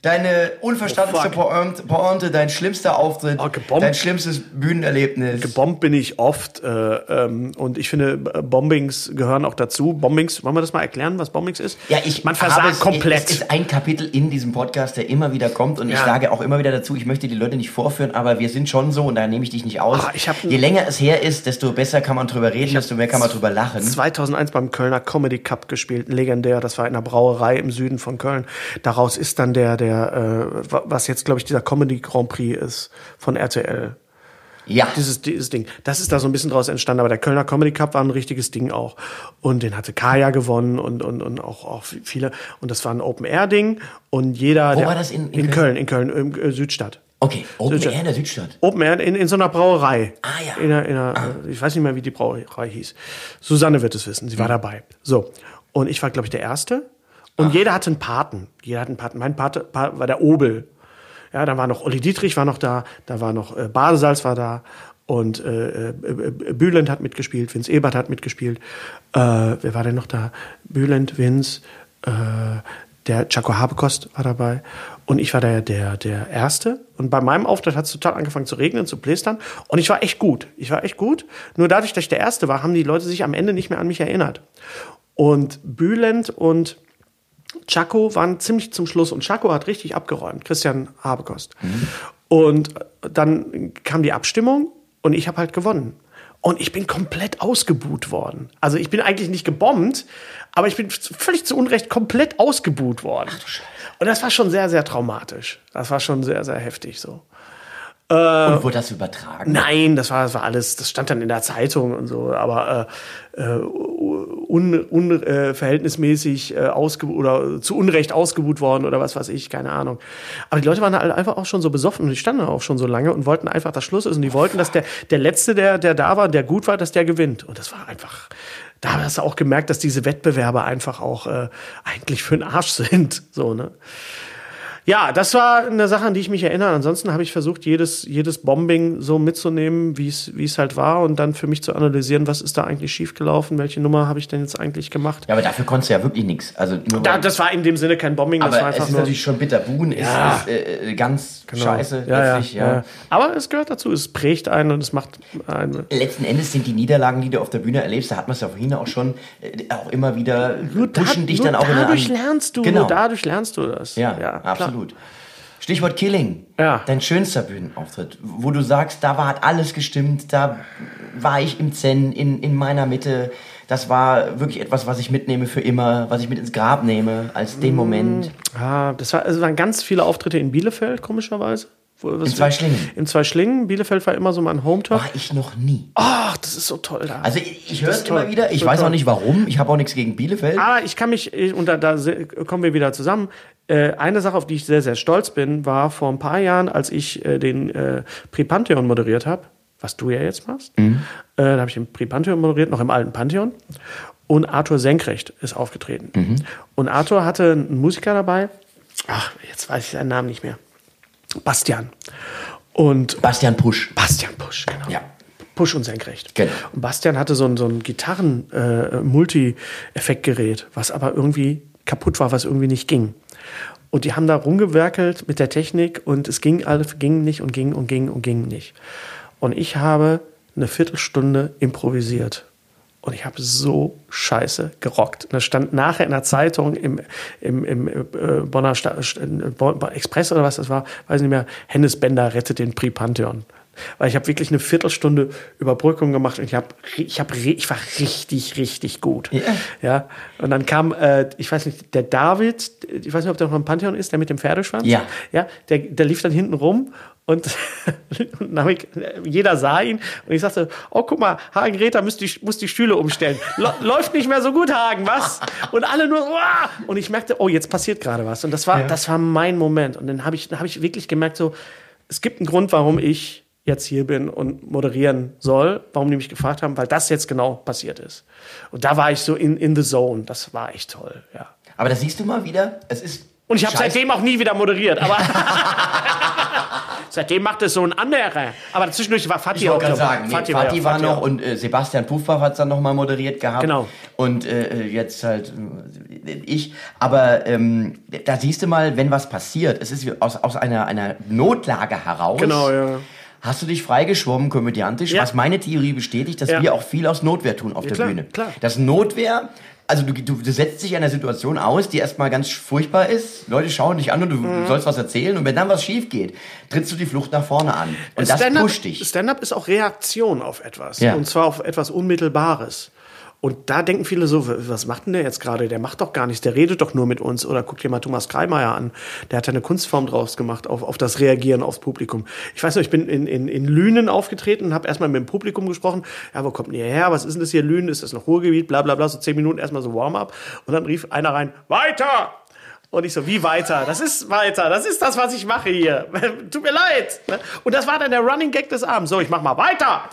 Deine unverstandenste Oh. Pointe, Pointe, dein schlimmster Auftritt, Oh, dein schlimmstes Bühnenerlebnis. Gebombt bin ich oft äh, ähm, und ich finde, Bombings gehören auch dazu. Bombings, wollen wir das mal erklären, was Bombings ist? Ja, ich Man versagt es, komplett. Es ist ein Kapitel in diesem Podcast, der immer wieder kommt und ich Ja. sage auch immer wieder dazu, ich möchte die Leute nicht vorführen, aber wir sind schon so und da nehme ich dich nicht aus. Ah, ich hab- Je länger es her ist, desto besser kann man drüber reden, desto mehr kann man drüber lachen. 2001 beim Kölner Comedy Cup gespielt, legendär. Das war in einer Brauerei im Süden von Köln. Daraus ist dann der, der, äh, wa- was jetzt glaube ich dieser Comedy Grand Prix ist von RTL. Ja, Dieses, dieses Ding. Das ist da so ein bisschen draus entstanden, aber der Kölner Comedy Cup war ein richtiges Ding auch. Und den hatte Kaya gewonnen und, und, und auch, auch viele. Und das war ein Open-Air-Ding. Und jeder. Wo der, war das in- in in Köln? In Köln, im äh, Südstadt. okay. Open So, Air in der Südstadt. Open Air in, in so einer Brauerei. Ah, ja. In einer, in einer, äh, Ich weiß nicht mehr, wie die Brauerei hieß. Susanne wird es wissen. Sie Mhm. war dabei. So. Und ich war, glaube ich, der Erste. Und jeder hatte einen Paten. Jeder hatte einen Paten. Mein Pate Pa- war der Obel. Ja, da war noch Olli Dietrich war noch da. Da war noch äh, Badesalz war da. Und äh, äh, äh, Bülent hat mitgespielt. Vince Ebert hat mitgespielt. Äh, wer war denn noch da? Bülent, Vince, äh, der Chaco Habekost war dabei und ich war der, der, der Erste. Und bei meinem Auftritt hat es total angefangen zu regnen, zu plästern. Und ich war echt gut. Ich war echt gut. Nur dadurch, dass ich der Erste war, haben die Leute sich am Ende nicht mehr an mich erinnert. Und Bülent und Chaco waren ziemlich zum Schluss und Chaco hat richtig abgeräumt, Christian Habekost. Und dann kam die Abstimmung und ich habe halt gewonnen. Und ich bin komplett ausgebuht worden. Also ich bin eigentlich nicht gebombt, aber ich bin völlig zu Unrecht komplett ausgebuht worden. Und das war schon sehr, sehr traumatisch. Das war schon sehr, sehr heftig so. Und wurde das übertragen? Nein, das war, das war alles, das stand dann in der Zeitung und so, aber äh, äh, un, un, äh, verhältnismäßig äh, ausgebuht oder zu Unrecht ausgebuht worden oder was weiß ich, keine Ahnung. Aber die Leute waren halt einfach auch schon so besoffen und die standen auch schon so lange und wollten einfach, dass Schluss ist und die wollten, dass der, der Letzte, der, der da war, der gut war, dass der gewinnt. Und das war einfach, da hast du auch gemerkt, dass diese Wettbewerbe einfach auch äh, eigentlich für den Arsch sind. So, ne? Ja, das war eine Sache, an die ich mich erinnere. Ansonsten habe ich versucht, jedes, jedes Bombing so mitzunehmen, wie es halt war und dann für mich zu analysieren, was ist da eigentlich schiefgelaufen, welche Nummer habe ich denn jetzt eigentlich gemacht. Ja, aber dafür konntest du ja wirklich nichts. Also Da, das war in dem Sinne kein Bombing, das war aber es einfach ist nur... natürlich schon bitter. Buhn Ja. ist, ist äh, ganz Genau. scheiße ja, ja, letztlich. Ja, ja. Aber es gehört dazu, es prägt einen und es macht einen... Letzten Endes sind die Niederlagen, die du auf der Bühne erlebst, da hat man es ja vorhin auch schon, äh, auch immer wieder pushen dich dann auch in eine dadurch lernst du, Genau. nur dadurch lernst du das. Ja, klar. Absolut. Stichwort Killing. Ja. Dein schönster Bühnenauftritt, wo du sagst, da war, hat alles gestimmt, da war ich im Zen, in, in meiner Mitte. Das war wirklich etwas, was ich mitnehme für immer, was ich mit ins Grab nehme, als Mm. den Moment. Ah, das war, es waren ganz viele Auftritte in Bielefeld, komischerweise. In Zweischlingen. In Zweischlingen. Bielefeld war immer so mein Hometown. War ich noch nie. Ach, das ist so toll da. Also ich, ich höre Das es immer wieder, ich weiß toll. auch nicht warum, ich habe auch nichts gegen Bielefeld. Aber ich kann mich, ich- und da, da kommen wir wieder zusammen. Äh, eine Sache, auf die ich sehr, sehr stolz bin, war vor ein paar Jahren, als ich äh, den äh, Prix Pantheon moderiert habe, was du ja jetzt machst. Äh, da habe ich den Prix Pantheon moderiert, noch im alten Pantheon. Und Arthur Senkrecht ist aufgetreten. Und Arthur hatte einen Musiker dabei. Ach, jetzt weiß ich seinen Namen nicht mehr. Bastian. Und Bastian Pusch. Bastian Pusch, genau. Ja. Push und senkrecht. Genau. Und Bastian hatte so ein, so ein Gitarren-Multi-Effektgerät, was aber irgendwie kaputt war, was irgendwie nicht ging. Und die haben da rumgewerkelt mit der Technik und es ging alles, ging nicht und ging und ging und ging nicht. Und ich habe eine Viertelstunde improvisiert. Und ich habe so scheiße gerockt. Und das stand nachher in der Zeitung im, im, im äh, Bonner Sta äh, Express oder was das war, weiß nicht mehr, Hennes Bender rettet den Prix Pantheon. Weil ich habe wirklich eine Viertelstunde Überbrückung gemacht und ich habe ich hab, ich war richtig richtig gut. Ja. ja. Und dann kam äh, ich weiß nicht, der David, ich weiß nicht, ob der noch im Pantheon ist, der mit dem Pferdeschwanz. Ja. Ja, der, der lief dann hinten rum und, und ich, jeder sah ihn und ich sagte, oh guck mal, Hagen Räther muss die, muss die Stühle umstellen. Läuft nicht mehr so gut, Hagen, was? Und alle nur, Uah! und ich merkte, oh, jetzt passiert gerade was. Und das war, das war mein Moment. Und dann habe ich, dann hab ich wirklich gemerkt, so, es gibt einen Grund, warum ich jetzt hier bin und moderieren soll, warum die mich gefragt haben, weil das jetzt genau passiert ist. Und da war ich so in, in the zone. Das war echt toll, ja. Aber das siehst du mal wieder, es ist. Und ich habe seitdem auch nie wieder moderiert, aber seitdem macht es so ein anderer. Aber zwischendurch war Fatih auch noch. sagen, nee, Fatih Fatih, war, Fatih noch auch. und äh, Sebastian Puffbach hat es dann nochmal moderiert gehabt. Genau. Und äh, jetzt halt äh, ich. Aber ähm, da siehst du mal, wenn was passiert, es ist aus, aus einer, einer Notlage heraus. Genau, ja. Hast du dich freigeschwommen, komödiantisch, Ja. was meine Theorie bestätigt, dass Ja. wir auch viel aus Notwehr tun auf der klar, Bühne. klar. Das Notwehr, also du, du, du setzt dich einer Situation aus, die erstmal ganz furchtbar ist. Leute schauen dich an und du Mhm. sollst was erzählen und wenn dann was schief geht, trittst du die Flucht nach vorne an. Und das pusht dich. Stand-up ist auch Reaktion auf etwas. Ja. Und zwar auf etwas Unmittelbares. Und da denken viele so, was macht denn der jetzt gerade? Der macht doch gar nichts, der redet doch nur mit uns. Oder guck dir mal Thomas Kreimeier an. Der hat da eine Kunstform draus gemacht, auf, auf das Reagieren aufs Publikum. Ich weiß noch, ich bin in, in, in Lünen aufgetreten und habe erstmal mit dem Publikum gesprochen. Ja, wo kommt denn ihr her? Was ist denn das hier, Lünen? Ist das noch Ruhrgebiet? Bla bla bla. So zehn Minuten erstmal so Warm-up. Und dann rief einer rein, weiter! Und ich so, wie weiter? Das ist weiter. Das ist das, was ich mache hier. Tut mir leid. ne? Und das war dann der Running Gag des Abends. So, ich mach mal weiter.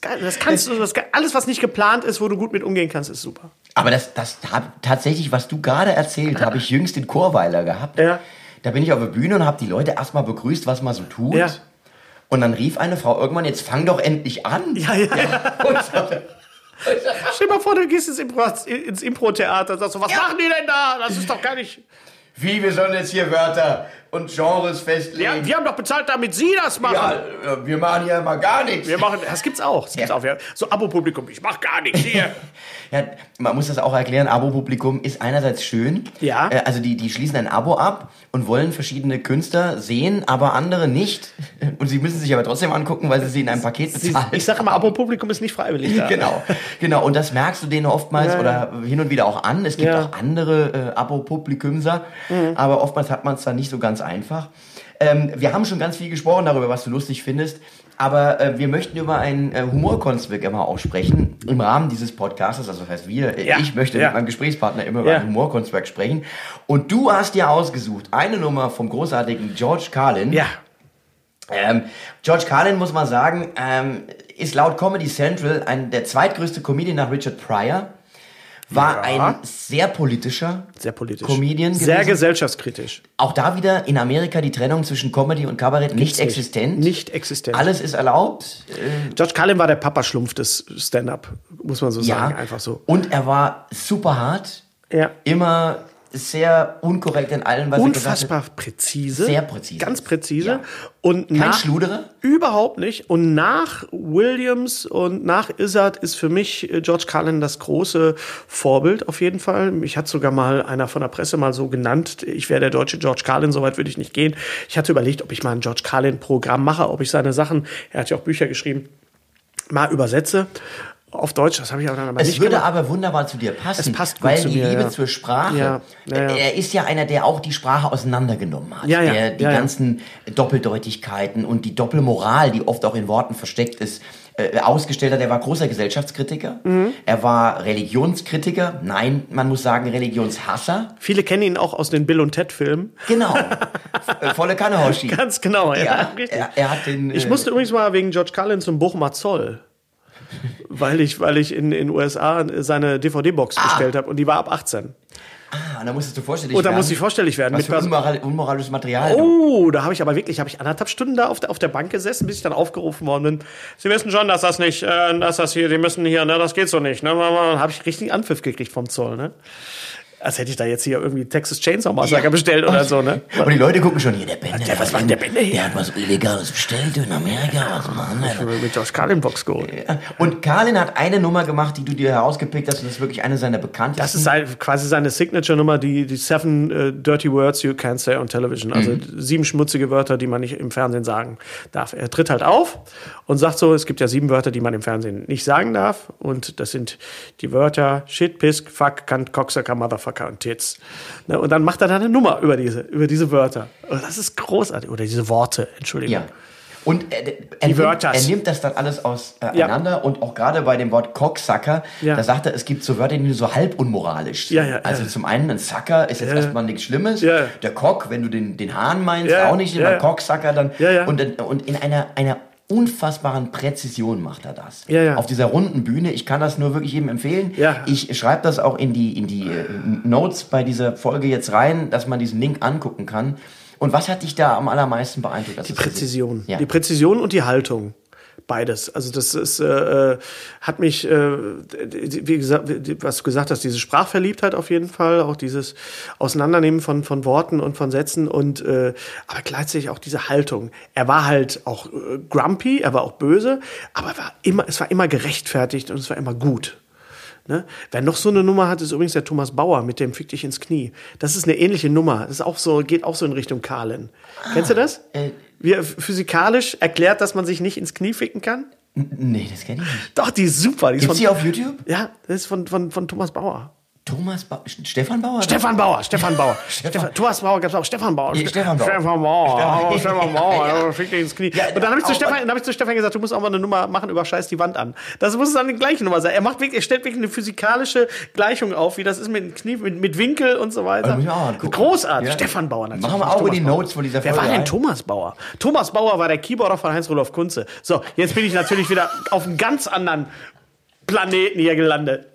Das, kann- das kannst du, das, kann- alles, was nicht geplant ist, wo du gut mit umgehen kannst, ist super. Aber das, das tatsächlich, was du gerade erzählt, habe ich jüngst in Chorweiler gehabt. Ja. Da bin ich auf der Bühne und habe die Leute erstmal begrüßt, was man so tut. Ja. Und dann rief eine Frau irgendwann, jetzt fang doch endlich an. Ja, ja, ja. Stell dir mal vor, du gehst ins Impro- ins Impro-Theater und sagst so, was machen die denn da? Das ist doch gar nicht. Wie, wir sollen jetzt hier Wörter und Genres Ja, festlegen? wir haben doch bezahlt, damit sie das machen. Ja, äh, wir machen hier mal gar nichts. Wir machen, das gibt's auch. Das gibt's Ja. auch. Ja. So Abo-Publikum, ich mach gar nichts hier. Ja, man muss das auch erklären, Abo-Publikum ist einerseits schön. Ja. Äh, Also die, die schließen ein Abo ab und wollen verschiedene Künstler sehen, aber andere nicht. Und sie müssen sich aber trotzdem angucken, weil sie sie in einem Paket bezahlen. ich sage immer, Abo-Publikum ist nicht freiwillig da. Genau, genau. Und das merkst du denen oftmals Ja, oder hin und wieder auch an. Es gibt Ja. Mhm. auch andere äh, Abo-Publikumser, aber oftmals hat man es dann nicht so ganz einfach. Ähm, wir haben schon ganz viel gesprochen darüber, was du lustig findest, aber äh, wir möchten über ein äh, Humorkunstwerk immer auch sprechen im Rahmen dieses Podcasts. Also das heißt, wir, äh, Ja. ich möchte Ja. mit meinem Gesprächspartner immer über Ja. ein Humorkunstwerk sprechen. Und du hast dir ausgesucht eine Nummer vom großartigen George Carlin. Ja. Ähm, George Carlin, muss man sagen, ähm, ist laut Comedy Central ein, der zweitgrößte Comedian nach Richard Pryor. War Ja. ein sehr politischer Sehr politisch. Comedian Sehr gewesen. gesellschaftskritisch. Auch da wieder in Amerika die Trennung zwischen Comedy und Kabarett nicht nicht. existent. Nicht existent. Alles ist erlaubt. Äh, George Carlin war der Papa-Schlumpf des Stand-up, muss man so ja. sagen. Einfach so. Und er war super hart. Ja. Immer sehr unkorrekt in allem, was er gesagt Unfassbar hat. präzise. Sehr präzise. Ganz präzise. Ja. Und Kein nach, Schluderer? Überhaupt nicht. Und nach Williams und nach Izzard ist für mich äh, George Carlin das große Vorbild auf jeden Fall. Mich hat sogar mal einer von der Presse mal so genannt, ich wäre der deutsche George Carlin, soweit würde ich nicht gehen. Ich hatte überlegt, ob ich mal ein George Carlin Programm mache, ob ich seine Sachen, er hat ja auch Bücher geschrieben, mal übersetze. Auf Deutsch, das habe ich aber dann aber Es nicht würde gemacht. aber wunderbar zu dir passen, Es passt gut weil zu die mir, Liebe ja. zur Sprache, Ja, ja, er ist ja einer, der auch die Sprache auseinandergenommen hat, Ja, ja, der die ganzen Doppeldeutigkeiten und die Doppelmoral, die oft auch in Worten versteckt ist, äh, ausgestellt hat. Er war großer Gesellschaftskritiker, Mhm. er war Religionskritiker, nein, man muss sagen Religionshasser. Viele kennen ihn auch aus den Bill und Ted Filmen. Genau, Äh, volle Kanne, Hoshi. Ganz genau, ja. Er, er hat den. Ich äh, musste übrigens mal wegen George Carlin zum Bochumer Zoll. Weil ich, weil ich in den USA seine DVD-Box bestellt habe und die war ab 18. Ah, da musstest du vorstellig Und da werden. musste ich vorstellig werden. Was Mit für unmoral unmoralisches Material. du. oh, da habe ich aber wirklich, habe ich anderthalb Stunden da auf der, auf der Bank gesessen, bis ich dann aufgerufen worden bin. Sie wissen schon, dass das nicht, äh, dass das hier, die müssen hier, ne, das geht so nicht. Ne, habe ich richtig Anpfiff gekriegt vom Zoll. Ne? Als hätte ich da jetzt hier irgendwie Texas Chainsaw Massacre bestellt oder so, ne? Und die Leute gucken schon hier, der Bender. Der, was macht der Bender hier? Der hat was Illegales bestellt in Amerika. Was machen Ich habe mit Josh Carlin Box geholt. Und Carlin hat eine Nummer gemacht, die du dir herausgepickt hast. Und das ist wirklich eine seiner bekanntesten. Das ist sein, quasi seine Signature-Nummer, die, die Seven äh, Dirty Words You Can't Say on Television. Also sieben schmutzige Wörter, die man nicht im Fernsehen sagen darf. Er tritt halt auf und sagt so, es gibt ja sieben Wörter, die man im Fernsehen nicht sagen darf. Und das sind die Wörter Shit, Piss, Fuck, Cunt, Cocksucker, Motherfucker und Tits. Ne, und dann macht er dann eine Nummer über diese, über diese Wörter. Und das ist großartig. Oder diese Worte, Entschuldigung. Ja. Und er, er, nimmt, er nimmt das dann alles auseinander und auch gerade bei dem Wort Cocksucker, Ja. da sagt er, es gibt so Wörter, die so halb unmoralisch sind. Ja, ja, also ja. zum einen ein Sucker ist jetzt erstmal nichts Schlimmes. Ja. Der Cock, wenn du den, den Hahn meinst, Ja, auch nicht, ja, ja. Cocksucker dann. Ja, ja. Und, in- und in einer, einer unfassbaren Präzision macht er das. Ja, ja. Auf dieser runden Bühne, ich kann das nur wirklich jedem empfehlen. Ja. Ich schreibe das auch in die, in die äh, Notes bei dieser Folge jetzt rein, dass man diesen Link angucken kann. Und was hat dich da am allermeisten beeindruckt? Die Präzision. Ja. Die Präzision und die Haltung. Beides. Also das ist, äh, äh, hat mich, äh, wie gesagt, was du gesagt hast, diese Sprachverliebtheit auf jeden Fall, auch dieses Auseinandernehmen von, von Worten und von Sätzen und äh, aber gleichzeitig auch diese Haltung. Er war halt auch äh, grumpy, er war auch böse, aber er war immer, es war immer gerechtfertigt und es war immer gut. Ne? Wer noch so eine Nummer hat, ist übrigens der Thomas Bauer mit dem Fick dich ins Knie. Das ist eine ähnliche Nummer. Das ist auch so, geht auch so in Richtung Kahlen. Kennst du das? äh, Wie er physikalisch erklärt, dass man sich nicht ins Knie ficken kann? Nee, das kenne ich nicht. Doch, die ist super. Die ist Gibt's von, die auf YouTube? ja, das ist von, von, von Thomas Bauer. Thomas ba Stefan Bauer? Stefan Bauer, Stefan Bauer. Stefan, Thomas Bauer gab es auch Stefan Bauer. Ja, Stefan Bauer. Stefan Bauer. Stefan- Oh, Stefan Bauer. Ja, ja. Ja, fick dich ins Knie. Ja, und dann habe ich, zu Stefan- dann hab ich zu Stefan gesagt, du musst auch mal eine Nummer machen über Scheiß die Wand an. Das muss dann die gleiche Nummer sein. Er macht wirklich, er stellt wirklich eine physikalische Gleichung auf, wie das ist mit dem Knie, mit, mit Winkel und so weiter. Großartig. Ja. Stefan Bauer natürlich. Machen wir auch in die. Notes von dieser Wer Folge war denn. Thomas Bauer? Thomas Bauer war der Keyboarder von Heinz-Rudolf Kunze. So, jetzt bin ich natürlich wieder auf einem ganz anderen Planeten hier gelandet.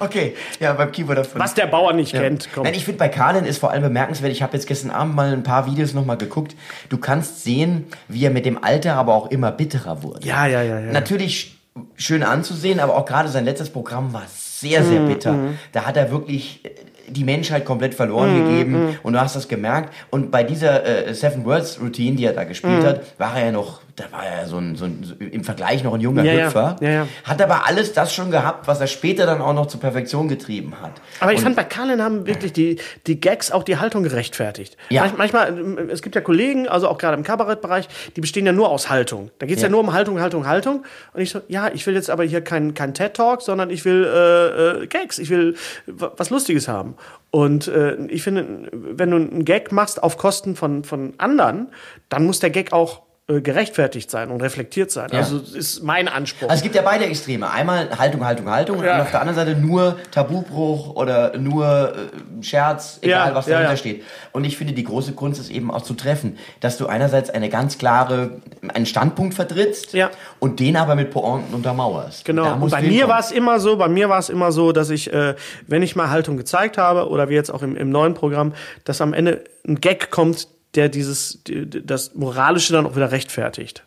Okay, ja, beim Keyboard davon. Was der Bauer nicht kennt. Komm. Nein, ich finde bei Carlin ist vor allem bemerkenswert, ich habe jetzt gestern Abend mal ein paar Videos nochmal geguckt. Du kannst sehen, wie er mit dem Alter aber auch immer bitterer wurde. Ja, ja, ja, ja. Natürlich sch- schön anzusehen, aber auch gerade sein letztes Programm war sehr, sehr Mhm, bitter. Da hat er wirklich äh, die Menschheit komplett verloren Mhm, gegeben und du hast das gemerkt. Und bei dieser äh, Seven Words Routine, die er da Mhm. gespielt hat, war er ja noch, da war er ja so ein, so ein so im Vergleich noch ein junger Ja. Hüpfer. Ja, ja. Hat aber alles das schon gehabt, was er später dann auch noch zur Perfektion getrieben hat. Aber ich Und- fand, bei Carlin haben wirklich die, die Gags auch die Haltung gerechtfertigt. Ja. Manch, manchmal, es gibt ja Kollegen, also auch gerade im Kabarettbereich, die bestehen ja nur aus Haltung. Da geht es ja. Nur um Haltung, Haltung, Haltung. Und ich so, ja, ich will jetzt aber hier kein, kein TED-Talk, sondern ich will äh, äh, Gags, ich will was Lustiges haben. Und äh, ich finde, wenn du einen Gag machst auf Kosten von, von anderen, dann muss der Gag auch gerechtfertigt sein und reflektiert sein. Ja. Also ist mein Anspruch. Also es gibt ja beide Extreme. Einmal Haltung, Haltung, Haltung Ja. und auf der anderen Seite nur Tabubruch oder nur äh, Scherz, egal Ja, was dahinter steht. Und ich finde, die große Kunst ist eben auch zu treffen, dass du einerseits eine ganz klare, einen Standpunkt vertrittst und den aber mit Pointen untermauerst. Genau. Und bei mir war es immer so, bei mir war es immer so, dass ich, äh, wenn ich mal Haltung gezeigt habe oder wie jetzt auch im, im neuen Programm, dass am Ende ein Gag kommt, der dieses, die, die- das Moralische dann auch wieder rechtfertigt.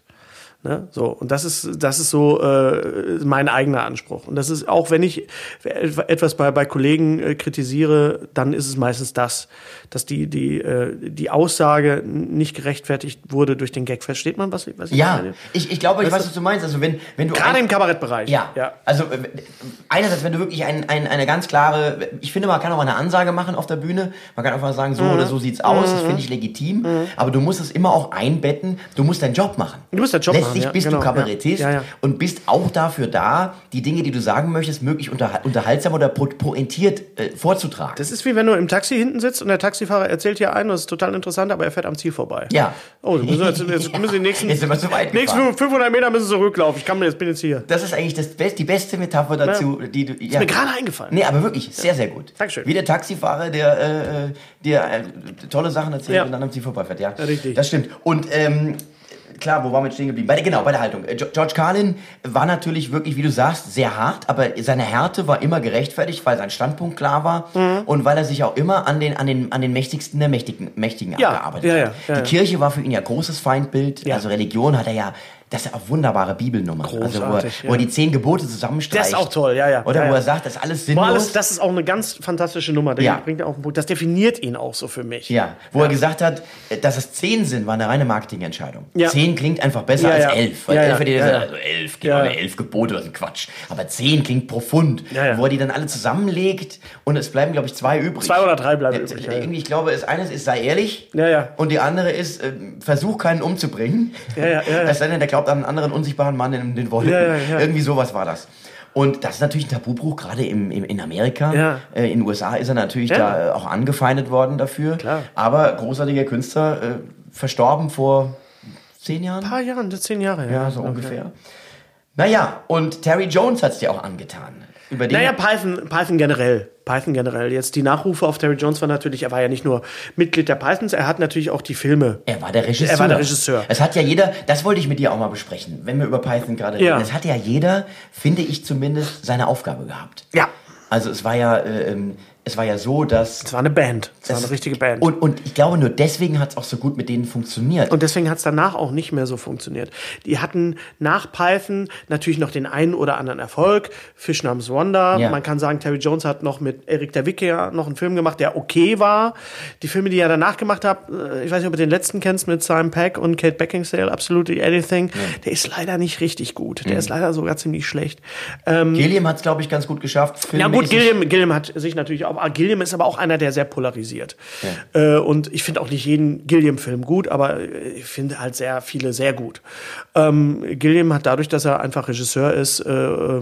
Ne? So, und das ist, das ist so äh, mein eigener Anspruch. Und das ist auch, wenn ich etwas bei, bei Kollegen äh, kritisiere, dann ist es meistens das, dass die, die, äh, die Aussage nicht gerechtfertigt wurde durch den Gag. Versteht man, was, was ich Ja, meine? ich, ich glaube, ich Weißt weiß, was du meinst. Also wenn, wenn du Gerade im Kabarettbereich. Ja. ja. Also einerseits, wenn du wirklich ein, ein, eine ganz klare, ich finde, man kann auch mal eine Ansage machen auf der Bühne. Man kann einfach sagen, so Mhm. oder so sieht's aus. Das finde ich legitim. Aber du musst es immer auch einbetten. Du musst deinen Job machen. Du musst deinen Job Letztlich machen, ja, bist genau, du Kabarettist ja. Ja, und bist auch dafür da, die Dinge, die du sagen möchtest, möglichst unterhal- unterhaltsam oder po pointiert äh, vorzutragen. Das ist wie wenn du im Taxi hinten sitzt und der Taxifahrer erzählt dir einen, das ist total interessant, aber er fährt am Ziel vorbei. ja. Oh, du müssen jetzt, jetzt müssen die nächsten, Jetzt sind wir zu weit nächsten gefahren. 500 Meter müssen zurücklaufen. Ich kann mir jetzt bin jetzt hier. Das ist eigentlich das Best, die beste Metapher dazu, die du. Ja. mir gerade eingefallen. Nee, aber wirklich, sehr, sehr gut. Dankeschön. Wie der Taxifahrer, der äh, äh, dir äh, tolle Sachen erzählt und dann am Ziel vorbeifährt. Ja, Ja, richtig. Das stimmt. Und ähm, klar, wo waren wir stehen geblieben? Bei der, genau, bei der Haltung. Äh, George Carlin war natürlich wirklich, wie du sagst, sehr hart, aber seine Härte war immer gerechtfertigt, weil sein Standpunkt klar war Mhm. und weil er sich auch immer an den, an den, an den Mächtigsten der Mächtigen, Mächtigen Ja, abgearbeitet ja, ja, hat. Die. Kirche war für ihn ja großes Feindbild, also Religion hat er ja, das ist ja auch wunderbare Bibelnummer. Also wo, er, Großartig, wo er ja. die zehn Gebote zusammenstreicht. Das ist auch toll, ja, ja. Oder ja, wo ja. er sagt, das ist alles sinnlos. alles, das ist auch eine ganz fantastische Nummer. Ja. bringt er auf den Punkt. Das definiert ihn auch so für mich. Ja, wo er gesagt hat, äh, dass es zehn sind, war eine reine Marketingentscheidung. Ja. Zehn klingt einfach besser Ja, als ja. elf. Weil Ja, elf ja, ja, ja. also elf, genau, Ja. eine elf Gebote, das ist ein Quatsch. Aber zehn klingt profund. Ja, ja. Wo er die dann alle zusammenlegt und es bleiben, glaube ich, zwei übrig. Zwei oder drei bleiben Ja, übrig, ja, ja. Irgendwie, ich glaube, es eines ist, sei ehrlich. Ja, ja. Und die andere ist, äh, versuch keinen umzubringen. Ja, ja, ja, ja. Sei denn, der glaubt an einen anderen unsichtbaren Mann in den Wolken. Ja, ja, ja. Irgendwie sowas war das. Und das ist natürlich ein Tabubruch, gerade im, im, in Amerika. Ja. Äh, in den USA ist er natürlich Ja. da äh, auch angefeindet worden dafür. Klar. Aber großartiger Künstler, äh, verstorben vor zehn Jahren. Ein paar Jahre, das zehn Jahre. Ja, so ungefähr. Naja, und Terry Jones hat es dir auch angetan. Über den Naja, Python, Python generell. Python generell. Jetzt die Nachrufe auf Terry Jones war natürlich, er war ja nicht nur Mitglied der Pythons, er hat natürlich auch die Filme. er war der Regisseur. Er war der Regisseur. Es hat ja jeder, das wollte ich mit dir auch mal besprechen, wenn wir über Python gerade reden. Ja. Es hat ja jeder, finde ich zumindest, seine Aufgabe gehabt. Ja. Also es war ja, äh, ähm, es war ja so, dass Es war eine Band. Es war eine richtige Band. Und, und ich glaube, nur deswegen hat es auch so gut mit denen funktioniert. Und deswegen hat es danach auch nicht mehr so funktioniert. Die hatten nach Python natürlich noch den einen oder anderen Erfolg. Fish namens Wanda. Ja. Man kann sagen, Terry Jones hat noch mit Eric der Wicker noch einen Film gemacht, der okay war. Die Filme, die er danach gemacht hat, äh, ich weiß nicht, ob du den letzten kennst mit Simon Peck und Kate Beckinsale, Absolutely Anything. Der ist leider nicht richtig gut. Der Mhm. ist leider sogar ziemlich schlecht. Ähm, Gilliam hat es, glaube ich, ganz gut geschafft. ja gut. Gilliam, Gilliam hat sich natürlich auch, aber Gilliam ist aber auch einer, der sehr polarisiert. Äh, und ich finde auch nicht jeden Gilliam-Film gut, aber ich finde halt sehr viele sehr gut. Ähm, Gilliam hat dadurch, dass er einfach Regisseur ist, äh,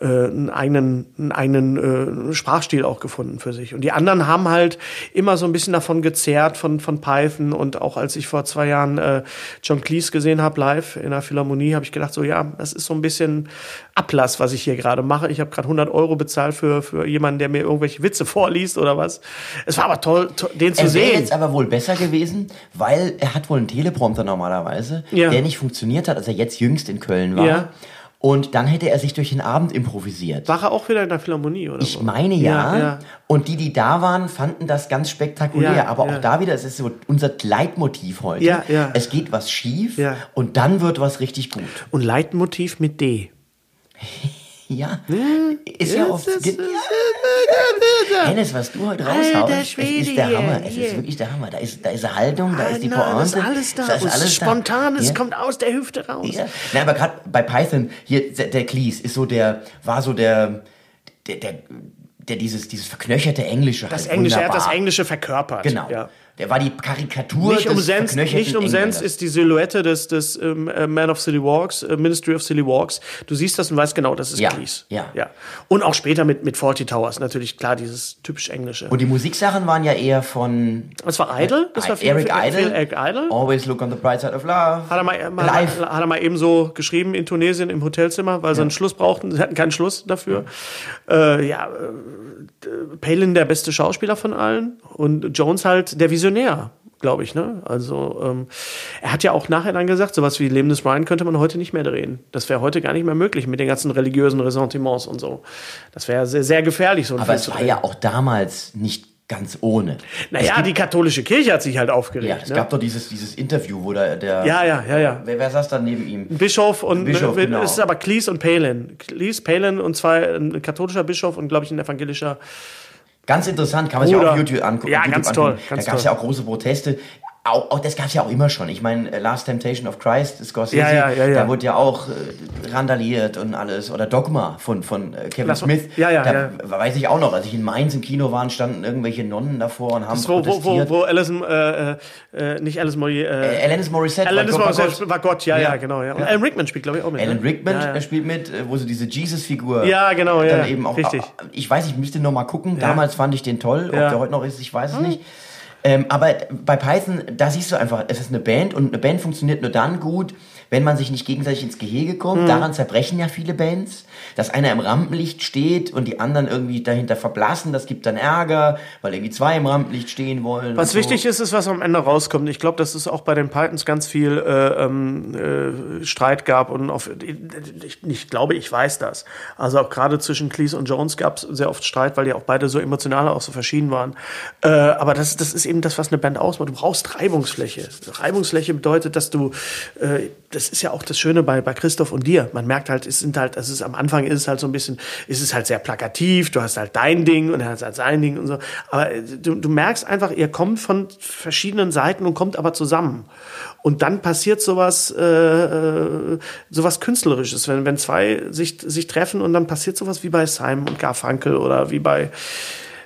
äh, einen eigenen, einen eigenen äh, Sprachstil auch gefunden für sich. Und die anderen haben halt immer so ein bisschen davon gezerrt von, von Python. Und auch als ich vor zwei Jahren äh, John Cleese gesehen habe live in der Philharmonie, habe ich gedacht, so ja, das ist so ein bisschen Ablass, was ich hier gerade mache. Ich habe gerade 100 Euro bezahlt für, für jemanden, der mir irgendwelche Witze vorliest oder was. Es war aber toll, to den zu Er wäre sehen. jetzt aber wohl besser gewesen, weil er hat wohl einen Teleprompter normalerweise, Ja. der nicht funktioniert hat, als er jetzt jüngst in Köln war. Ja. Und dann hätte er sich durch den Abend improvisiert. War er auch wieder in der Philharmonie oder Ich so? meine ja. Ja, ja. Und die, die da waren, fanden das ganz spektakulär. Ja, Aber auch da wieder, es ist so unser Leitmotiv heute. Ja, ja. Es geht was schief Ja. und dann wird was richtig gut. Und Leitmotiv mit D. Ja. Ist ja oft. das ist- Hennes, was du heute raushaust, ist der Hammer. Es ist wirklich der Hammer. Da ist, da ist eine Haltung, da ist die Na, Pointe. das ist alles da. Da ist alles spontan, da. kommt aus der Hüfte raus. Ja. Nein, aber gerade bei Python, hier, der, Cleese ist so der, war so der, der, der, der dieses, dieses verknöcherte Englische Das halt Englische, er hat das Englische verkörpert. Genau. Ja. Der war die Karikatur Nicht des umsonst, nicht umsonst ist die Silhouette des, des ähm, äh, Man of Silly Walks, äh, Ministry of Silly Walks. Du siehst das und weißt genau, das ist Ja, Cleese. ja. ja. Und auch später mit, mit Forty Towers, natürlich klar, dieses typisch Englische. Und die Musiksachen waren ja eher von das war Idle? Das war viel, Eric viel, Idle. Eric Idle. Always look on the bright side of love. Hat er, mal, mal, Live. hat er mal eben so geschrieben in Tunesien im Hotelzimmer, weil sie einen Schluss brauchten. Sie hatten keinen Schluss dafür. Ja, äh, ja äh, Palin der beste Schauspieler von allen und Jones halt der Visionär, glaube ich. Ne? Also ähm, er hat ja auch nachher dann gesagt, sowas wie Leben des Brian könnte man heute nicht mehr drehen. Das wäre heute gar nicht mehr möglich mit den ganzen religiösen Ressentiments und so. Das wäre sehr, sehr gefährlich, so Aber es war ja auch damals nicht ganz ohne. naja, die katholische Kirche hat sich halt aufgeregt. Ja, es ne? gab doch dieses, dieses Interview, wo der, der ja, ja, ja, ja. Wer, wer saß da neben ihm? Bischof und Bischof, äh, genau. es ist aber Cleese und Palin. Cleese, Palin und zwei ein katholischer Bischof und glaube ich ein evangelischer. Ganz interessant, kann man sich Bruder. auch auf YouTube angucken. Ja, YouTube ganz angucken. toll, ganz da gab es ja auch große Proteste. Auch, auch das gab es ja auch immer schon. Ich meine, äh, Last Temptation of Christ, Scorsese, Ja, ja, ja, ja. da wurde ja auch äh, randaliert und alles. Oder Dogma von, von äh, Kevin Lass Smith. ja, ja, da ja. weiß ich auch noch, als ich in Mainz im Kino war, standen irgendwelche Nonnen davor und haben Wo, wo, wo, protestiert. wo Alison, äh, äh, nicht Alice Molly, äh, äh, Alanis Morissette. Alanis war Gott- Morissette war Gott, ja, ja, Ja. genau. Ja. Und. Alan Rickman spielt, glaube ich, auch mit. Alan ne? Rickman äh, spielt mit, äh, wo sie diese Jesus-Figur Ja, genau, ja, dann eben auch. richtig. Ich weiß, ich müsste noch mal gucken. Damals fand ich den toll. Ob der heute noch ist, ich weiß es nicht. Ähm, aber bei Python, da siehst du einfach, es ist eine Band und eine Band funktioniert nur dann gut, wenn man sich nicht gegenseitig ins Gehege kommt. Mhm. Daran zerbrechen ja viele Bands, dass einer im Rampenlicht steht und die anderen irgendwie dahinter verblassen. Das gibt dann Ärger, weil irgendwie zwei im Rampenlicht stehen wollen. Was so. wichtig ist, ist, was am Ende rauskommt. Ich glaube, dass es auch bei den Pythons ganz viel äh, ähm, äh, Streit gab und auf, ich, ich glaube, ich weiß das. Also auch gerade zwischen Cleese und Jones gab es sehr oft Streit, weil die auch beide so emotional auch so verschieden waren. Äh, aber das, das ist eben das, was eine Band ausmacht. Du brauchst Reibungsfläche. Reibungsfläche bedeutet, dass du, äh, das ist ja auch das Schöne bei, bei Christoph und dir. Man merkt halt, es sind halt, es ist am Anfang ist es halt so ein bisschen, ist es halt sehr plakativ. Du hast halt dein Ding und er hat halt sein Ding und so. Aber äh, du, du merkst einfach, ihr kommt von verschiedenen Seiten und kommt aber zusammen. Und dann passiert sowas, äh, äh, sowas Künstlerisches, wenn, wenn zwei sich, sich treffen und dann passiert sowas wie bei Simon und Garfunkel oder wie bei,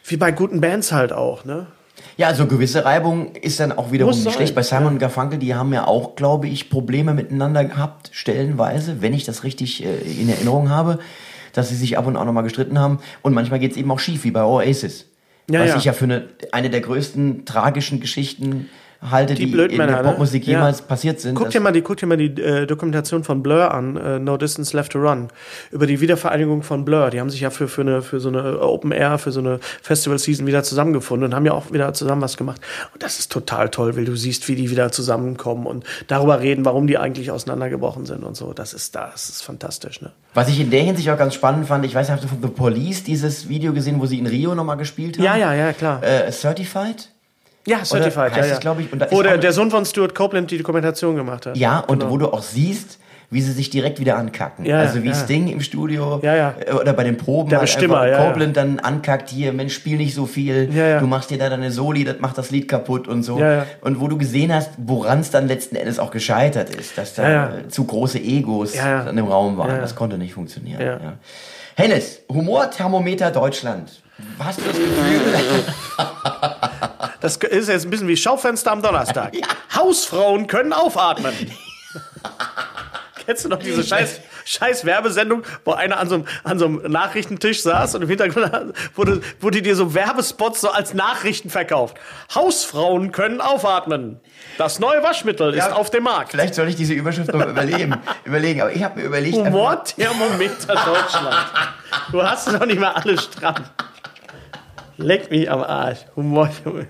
wie bei guten Bands halt auch, ne? Ja, also gewisse Reibung ist dann auch wiederum Muss nicht schlecht. Bei Simon und Garfunkel, die haben ja auch, glaube ich, Probleme miteinander gehabt, stellenweise, wenn ich das richtig äh, in Erinnerung habe, dass sie sich ab und an nochmal gestritten haben. Und manchmal geht es eben auch schief, wie bei Oasis. Ja, was ja. ich ja für eine, eine der größten tragischen Geschichten halte, Die die, in der ne? Popmusik Ja. jemals passiert sind. Guck dir mal die, guck dir mal die äh, Dokumentation von Blur an, äh, No Distance Left to Run, über die Wiedervereinigung von Blur. Die haben sich ja für, für, eine, für so eine Open Air, für so eine Festival Season wieder zusammengefunden und haben ja auch wieder zusammen was gemacht. Und das ist total toll, weil du siehst, wie die wieder zusammenkommen und darüber reden, warum die eigentlich auseinandergebrochen sind und so. Das ist, das ist fantastisch, ne? Was ich in der Hinsicht auch ganz spannend fand, ich weiß, hast du von The Police dieses Video gesehen, wo sie in Rio nochmal gespielt haben? Ja, ja, ja, klar. Äh, Certified? Ja, Certified, heißt ja, ja. glaub ich, und da Wo der, Sohn von Stuart Copeland die Dokumentation gemacht hat. Ja, und Genau. wo du auch siehst, wie sie sich direkt wieder ankacken. Ja, also wie ja. Sting im Studio Ja, ja. äh, oder bei den Proben Der halt Bestimmer, einfach ja. Copeland dann ankackt, hier, Mensch, spiel nicht so viel, Ja, du machst dir da deine Soli, das macht das Lied kaputt und so. Ja. Und wo du gesehen hast, woran es dann letzten Endes auch gescheitert ist, dass da äh, zu große Egos Ja, dann im Raum waren. Das konnte nicht funktionieren. Ja. Hennes, Humorthermometer Deutschland. Hast du das Gefühl, Das ist jetzt ein bisschen wie Schaufenster am Donnerstag. Hausfrauen können aufatmen. Kennst du noch diese scheiß, scheiß Werbesendung, wo einer an so, einem, an so einem Nachrichtentisch saß und im Hintergrund wurde, wurde dir so Werbespots so als Nachrichten verkauft. Hausfrauen können aufatmen. Das neue Waschmittel ist Ja, auf dem Markt. vielleicht soll ich diese Überschrift noch überlegen, überlegen, aber ich habe mir überlegt, einfach- Humorthermometer Deutschland. Du hast noch nicht mal alles stramm. Leck mich am Arsch. Humorthermometer.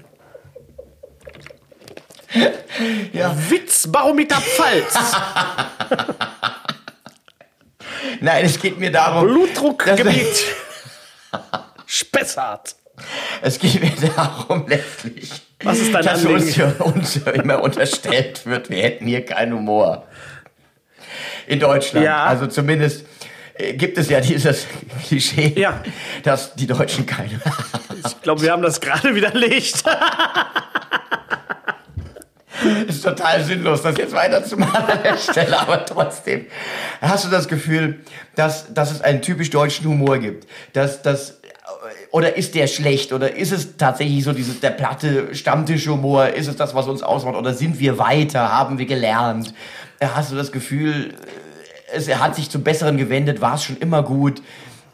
ja, Witzbarometer Pfalz. nein, es geht mir darum, Blutdruckgebiet. Spessart. Es geht mir darum, letztlich, Was ist dein dass uns, uns immer unterstellt wird, wir hätten hier keinen Humor. In Deutschland. Ja. Also zumindest gibt es ja dieses Klischee, Ja. dass die Deutschen keine. Ich glaube, wir haben das gerade widerlegt. ist total sinnlos, das jetzt weiterzumachen an der Stelle, aber trotzdem. Hast du das Gefühl, dass, dass es einen typisch deutschen Humor gibt? Dass, dass, oder ist der schlecht? Oder ist es tatsächlich so dieses, der platte Stammtischhumor? Ist es das, was uns ausmacht? Oder sind wir weiter? Haben wir gelernt? Hast du das Gefühl, es hat sich zum Besseren gewendet? War es schon immer gut?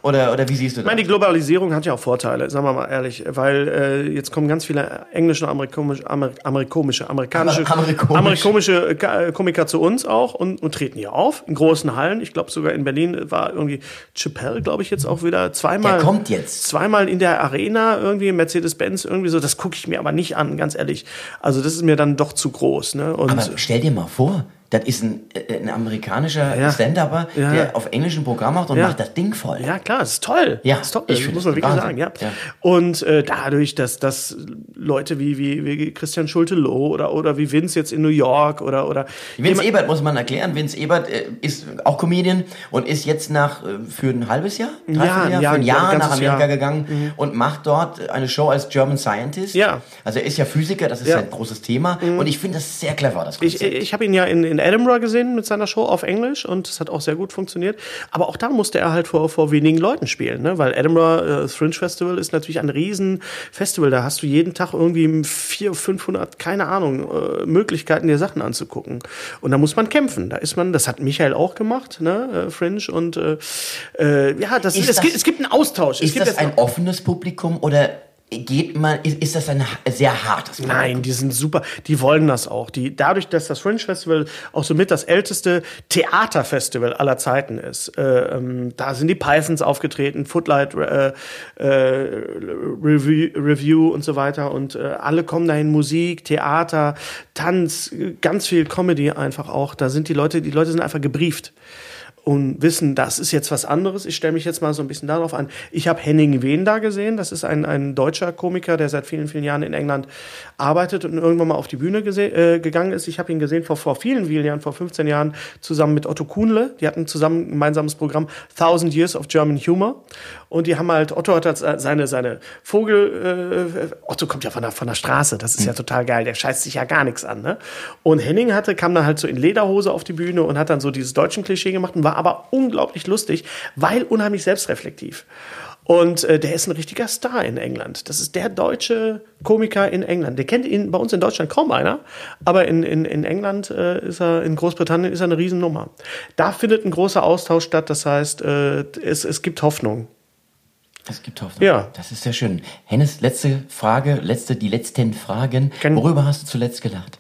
Oder, oder wie siehst du Ich das? meine, die Globalisierung hat ja auch Vorteile, sagen wir mal ehrlich, weil äh, jetzt kommen ganz viele englische und amerikanische, Amer, amerikanische, amerikanische, Amer- amerikomisch. amerikanische äh, Komiker zu uns auch und, und treten hier auf in großen Hallen. Ich glaube sogar in Berlin war irgendwie Chappelle, glaube ich, jetzt auch wieder zweimal. Der kommt jetzt. Zweimal in der Arena irgendwie Mercedes-Benz irgendwie so. Das gucke ich mir aber nicht an, ganz ehrlich. Also das ist mir dann doch zu groß. Ne? Und Aber stell dir mal vor, das ist ein, äh, ein amerikanischer Ja. Stand-Upper, Ja. der auf englischem Programm macht und Ja. macht das Ding voll. Ja, klar, das ist toll. Ja, das ist toll. ich das muss man wirklich Wahnsinn. sagen, ja. Ja. Und äh, dadurch, dass, dass Leute wie, wie, wie Christian Schulte-Loh oder, oder wie Vince jetzt in New York oder, oder Vince Ebert muss man erklären. Vince Ebert äh, ist auch Comedian und ist jetzt nach äh, für ein halbes Jahr, Jahr, Dreivierteljahr, Jahr, für ein ja, Jahr ein nach Amerika Jahr. gegangen und macht dort eine Show als German Scientist. Ja. Also er ist ja Physiker, das ist Ja. sein großes Thema und ich finde das sehr clever, das Ich, Konzept. ich habe ihn ja in, in Edinburgh gesehen mit seiner Show auf Englisch und es hat auch sehr gut funktioniert. Aber auch da musste er halt vor, vor wenigen Leuten spielen, ne? weil Edinburgh äh, Fringe Festival ist natürlich ein riesen Festival. Da hast du jeden Tag irgendwie 400, 500, keine Ahnung, äh, Möglichkeiten, dir Sachen anzugucken. Und da muss man kämpfen. Da ist man, das hat Michael auch gemacht, ne? äh, Fringe. Und äh, äh, ja, das, Ist es, das- gibt, es gibt einen Austausch. es ist gibt das ein offenes Publikum oder geht man, ist, ist das ein sehr hartes Publikum? Nein, die sind super, die wollen das auch. Die, dadurch, dass das Fringe Festival auch somit das älteste Theaterfestival aller Zeiten ist, äh, ähm, da sind die Pythons aufgetreten, Footlight äh, äh, Review, Review und so weiter und äh, alle kommen dahin, Musik, Theater, Tanz, ganz viel Comedy einfach auch. Da sind die Leute, die Leute sind einfach gebrieft und wissen, das ist jetzt was anderes. Ich stelle mich jetzt mal so ein bisschen darauf an. Ich habe Henning Wehn da gesehen. Das ist ein, ein deutscher Komiker, der seit vielen, vielen Jahren in England arbeitet und irgendwann mal auf die Bühne äh, gegangen ist. Ich habe ihn gesehen vor, vor vielen, vielen Jahren, vor 15 Jahren, zusammen mit Otto Kuhnle. Die hatten zusammen ein gemeinsames Programm Thousand Years of German Humor. Und die haben halt, Otto hat halt seine, seine Vogel, äh, Otto kommt ja von der, von der Straße, das ist ja total geil, der scheißt sich ja gar nichts an. Ne? Und Henning hatte, kam dann halt so in Lederhose auf die Bühne und hat dann so dieses deutschen Klischee gemacht und war aber unglaublich lustig, weil unheimlich selbstreflektiv. Und äh, der ist ein richtiger Star in England. Das ist der deutsche Komiker in England. Der kennt ihn bei uns in Deutschland kaum einer, aber in, in, in England äh, ist er, in Großbritannien ist er eine Riesennummer. Da findet ein großer Austausch statt. Das heißt, äh, es, es gibt Hoffnung. Es gibt Hoffnung. Ja. Das ist sehr schön. Hennes, letzte Frage, letzte, die letzten Fragen. Kann Worüber hast du zuletzt gelacht?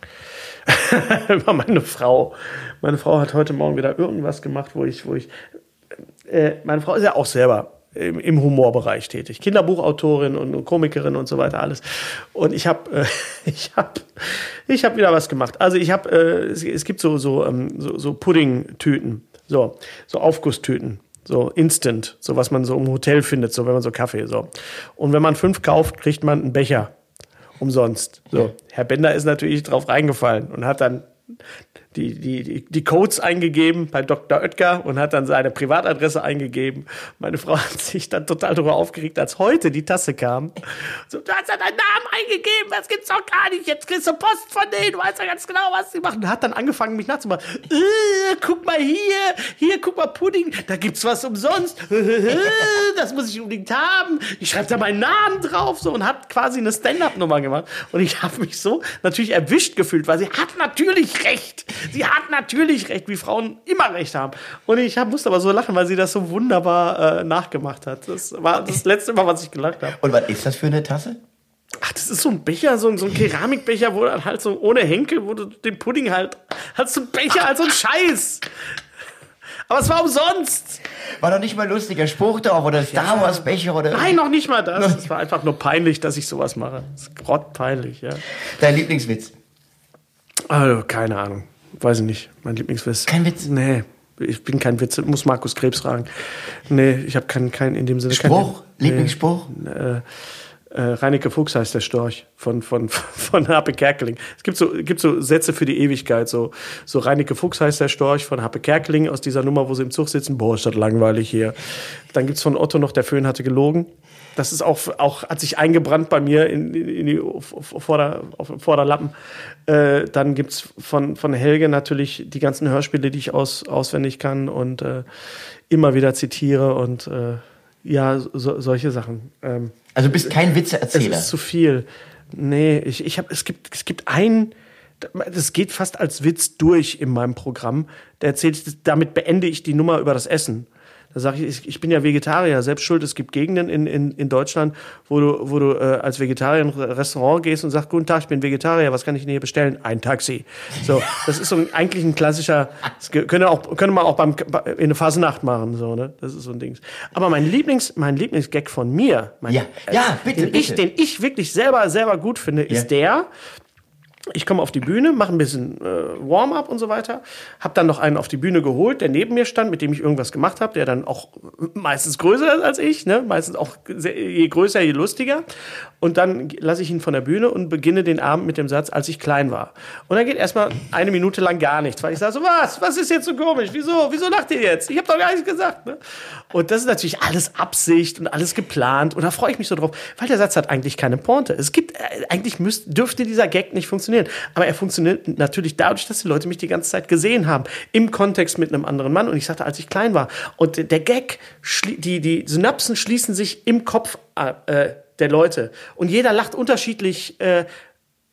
Über meine Frau. Meine Frau hat heute Morgen wieder irgendwas gemacht, wo ich, wo ich, äh, meine Frau ist ja auch selber im, im Humorbereich tätig. Kinderbuchautorin und Komikerin und so weiter alles. Und ich habe äh, ich habe ich habe wieder was gemacht. Also ich habe äh, es, es, gibt so so ähm, so, so Pudding-Tüten, so so Aufgusstüten. So instant, so was man so im Hotel findet, so wenn man so Kaffee, so. Und wenn man fünf kauft, kriegt man einen Becher umsonst. So. Herr Bender ist natürlich drauf reingefallen und hat dann die, die, die Codes eingegeben bei Dr. Oetker und hat dann seine Privatadresse eingegeben. Meine Frau hat sich dann total darüber aufgeregt, als heute die Tasse kam. So, du hast ja deinen Namen eingegeben, das gibt's doch gar nicht. Jetzt kriegst du Post von denen, du weißt ja ganz genau, was sie machen. Und hat dann angefangen, mich nachzumachen. Äh, guck mal hier, hier, guck mal Pudding, da gibt's was umsonst. das muss ich unbedingt haben. Ich schreibe da meinen Namen drauf so und hat quasi eine Stand-up-Nummer gemacht. Und ich habe mich so natürlich erwischt gefühlt, weil sie hat natürlich recht. Sie hat natürlich recht, wie Frauen immer recht haben. Und ich hab, musste aber so lachen, weil sie das so wunderbar äh, nachgemacht hat. Das war das letzte Mal, was ich gelacht habe. Und was ist das für eine Tasse? Ach, das ist so ein Becher, so ein, so ein Keramikbecher, wo dann halt so ohne Henkel, wo du den Pudding halt, hast du einen Becher als so ein Scheiß. Aber es war umsonst. War doch nicht mal ein lustiger Spruch drauf oder Star Wars Becher oder. Nein, noch nicht mal das. Es war einfach nur peinlich, dass ich sowas mache. Das ist grottpeinlich, ja. Dein Lieblingswitz? Also, keine Ahnung. Weiß ich nicht. Mein Lieblingswitz. Kein Witz? Nee. Ich bin kein Witz. Muss Markus Krebs fragen. Nee, ich habe keinen kein in dem Sinne. Spruch? Kein, Lieblingsspruch? Nee, äh, äh, Reineke Fuchs heißt der Storch von, von, von Happe Kerkeling. Es gibt so, gibt so Sätze für die Ewigkeit. So, so Reineke Fuchs heißt der Storch von Happe Kerkeling aus dieser Nummer, wo sie im Zug sitzen. Boah, ist das langweilig hier. Dann gibt's von Otto noch, der Föhn hatte gelogen. Das ist auch, auch hat sich eingebrannt bei mir in, in, die Vorder, auf Vorderlappen. Äh, dann gibt's von, von Helge natürlich die ganzen Hörspiele, die ich aus, auswendig kann und äh, immer wieder zitiere und äh, ja, so, solche Sachen. Ähm, also du bist kein Witzeerzähler. Es ist zu viel. Nee, ich, ich habe, es gibt, es gibt einen, das geht fast als Witz durch in meinem Programm. Der erzählt, damit beende ich die Nummer über das Essen. Da sage ich, ich bin ja Vegetarier, selbst schuld. Es gibt Gegenden in, in, in Deutschland, wo du, wo du äh, als Vegetarier in ein Restaurant gehst und sagst, guten Tag, ich bin Vegetarier, was kann ich denn hier bestellen? Ein Taxi. So, das ist so ein, eigentlich ein klassischer, das könnte, auch, könnte man auch beim, in eine Phasenacht machen, so, ne? Das ist so ein Ding. Aber mein Lieblings, mein Lieblingsgag von mir, mein, ja, ja, bitte, den, bitte. Ich, den ich wirklich selber, selber gut finde, ist ja. der, ich komme auf die Bühne, mache ein bisschen äh, Warm-up und so weiter, habe dann noch einen auf die Bühne geholt, der neben mir stand, mit dem ich irgendwas gemacht habe, der dann auch meistens größer ist als ich, ne? meistens auch sehr, je größer, je lustiger. Und dann lasse ich ihn von der Bühne und beginne den Abend mit dem Satz, als ich klein war. Und dann geht erstmal eine Minute lang gar nichts, weil ich sage so, was, was ist jetzt so komisch, wieso, wieso lacht ihr jetzt? Ich habe doch gar nichts gesagt. Ne? Und das ist natürlich alles Absicht und alles geplant und da freue ich mich so drauf, weil der Satz hat eigentlich keine Pointe. Es gibt, äh, eigentlich müsste, dürfte dieser Gag nicht funktionieren. Aber er funktioniert natürlich dadurch, dass die Leute mich die ganze Zeit gesehen haben. Im Kontext mit einem anderen Mann. Und ich sagte, als ich klein war. Und der Gag, die, die Synapsen schließen sich im Kopf äh, der Leute. Und jeder lacht unterschiedlich äh,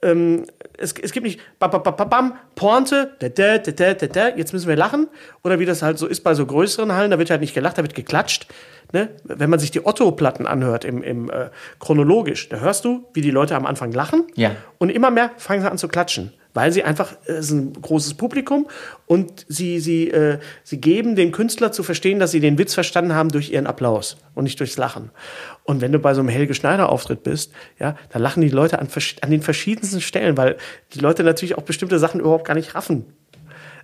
ähm, es, es gibt nicht bam, bam, bam, bam, Pointe, da, da, da, da, da, jetzt müssen wir lachen. Oder wie das halt so ist bei so größeren Hallen, da wird halt nicht gelacht, da wird geklatscht. Ne? Wenn man sich die Otto-Platten anhört, im, im äh, chronologisch, da hörst du, wie die Leute am Anfang lachen Ja. und immer mehr fangen sie an zu klatschen. Weil sie einfach, äh, es ist ein großes Publikum und sie, sie, äh, sie geben dem Künstler zu verstehen, dass sie den Witz verstanden haben durch ihren Applaus und nicht durchs Lachen. Und wenn du bei so einem Helge Schneider-Auftritt bist, ja, da lachen die Leute an, an den verschiedensten Stellen, weil die Leute natürlich auch bestimmte Sachen überhaupt gar nicht raffen.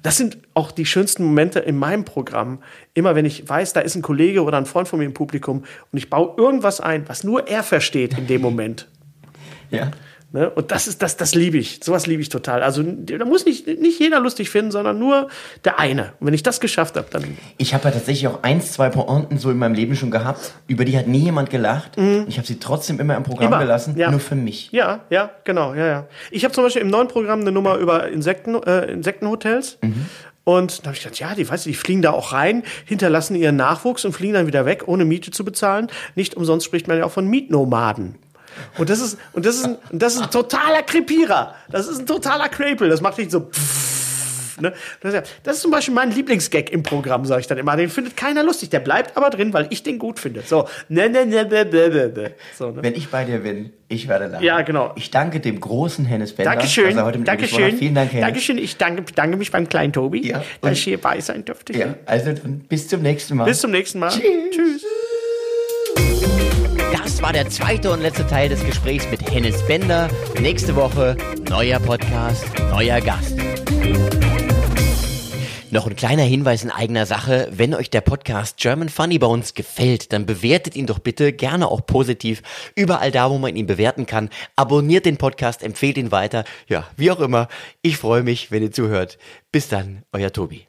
Das sind auch die schönsten Momente in meinem Programm. Immer wenn ich weiß, da ist ein Kollege oder ein Freund von mir im Publikum und ich baue irgendwas ein, was nur er versteht in dem Moment. Ja. Ne? Und das ist das, das liebe ich. Sowas liebe ich total. Also da muss nicht, nicht jeder lustig finden, sondern nur der eine. Und wenn ich das geschafft habe, dann Ich habe ja tatsächlich auch eins, zwei Pointen so in meinem Leben schon gehabt, über die hat nie jemand gelacht. Ich habe sie trotzdem immer im Programm Mhm. Immer, gelassen, ja. nur für mich. Ja, ja, genau, ja, ja. Ich habe zum Beispiel im neuen Programm eine Nummer über Insekten, äh, Insektenhotels. Und da habe ich gedacht, ja, die, weißt du, die fliegen da auch rein, hinterlassen ihren Nachwuchs und fliegen dann wieder weg, ohne Miete zu bezahlen. Nicht umsonst spricht man ja auch von Mietnomaden. Und das ist, und das ist, ein, das ist ein totaler Krepierer. Das ist ein totaler Krepel. Das macht nicht so. Ne? Das, ist zum Beispiel mein Lieblingsgag im Programm, sage ich dann immer. Den findet keiner lustig. Der bleibt aber drin, weil ich den gut finde. So, ne, ne, ne, ne, ne, ne. So, ne? Wenn ich bei dir bin, ich werde lachen. Ja, genau. Ich danke dem großen Hennes Bender, Dankeschön. dass er heute mit gesprochen hat. Dankeschön. Vielen Dank, Hennes. Dankeschön. Ich danke, bedanke mich beim kleinen Tobi, Ja, dass ich hier bei sein durfte. Ja, also bis zum nächsten Mal. Bis zum nächsten Mal. Tschüss. War der zweite und letzte Teil des Gesprächs mit Hennes Bender. Nächste Woche neuer Podcast, neuer Gast. Noch ein kleiner Hinweis in eigener Sache. Wenn euch der Podcast German Funny uns gefällt, dann bewertet ihn doch bitte gerne auch positiv. Überall da, wo man ihn bewerten kann. Abonniert den Podcast, empfehlt ihn weiter. Ja, wie auch immer. Ich freue mich, wenn ihr zuhört. Bis dann, euer Tobi.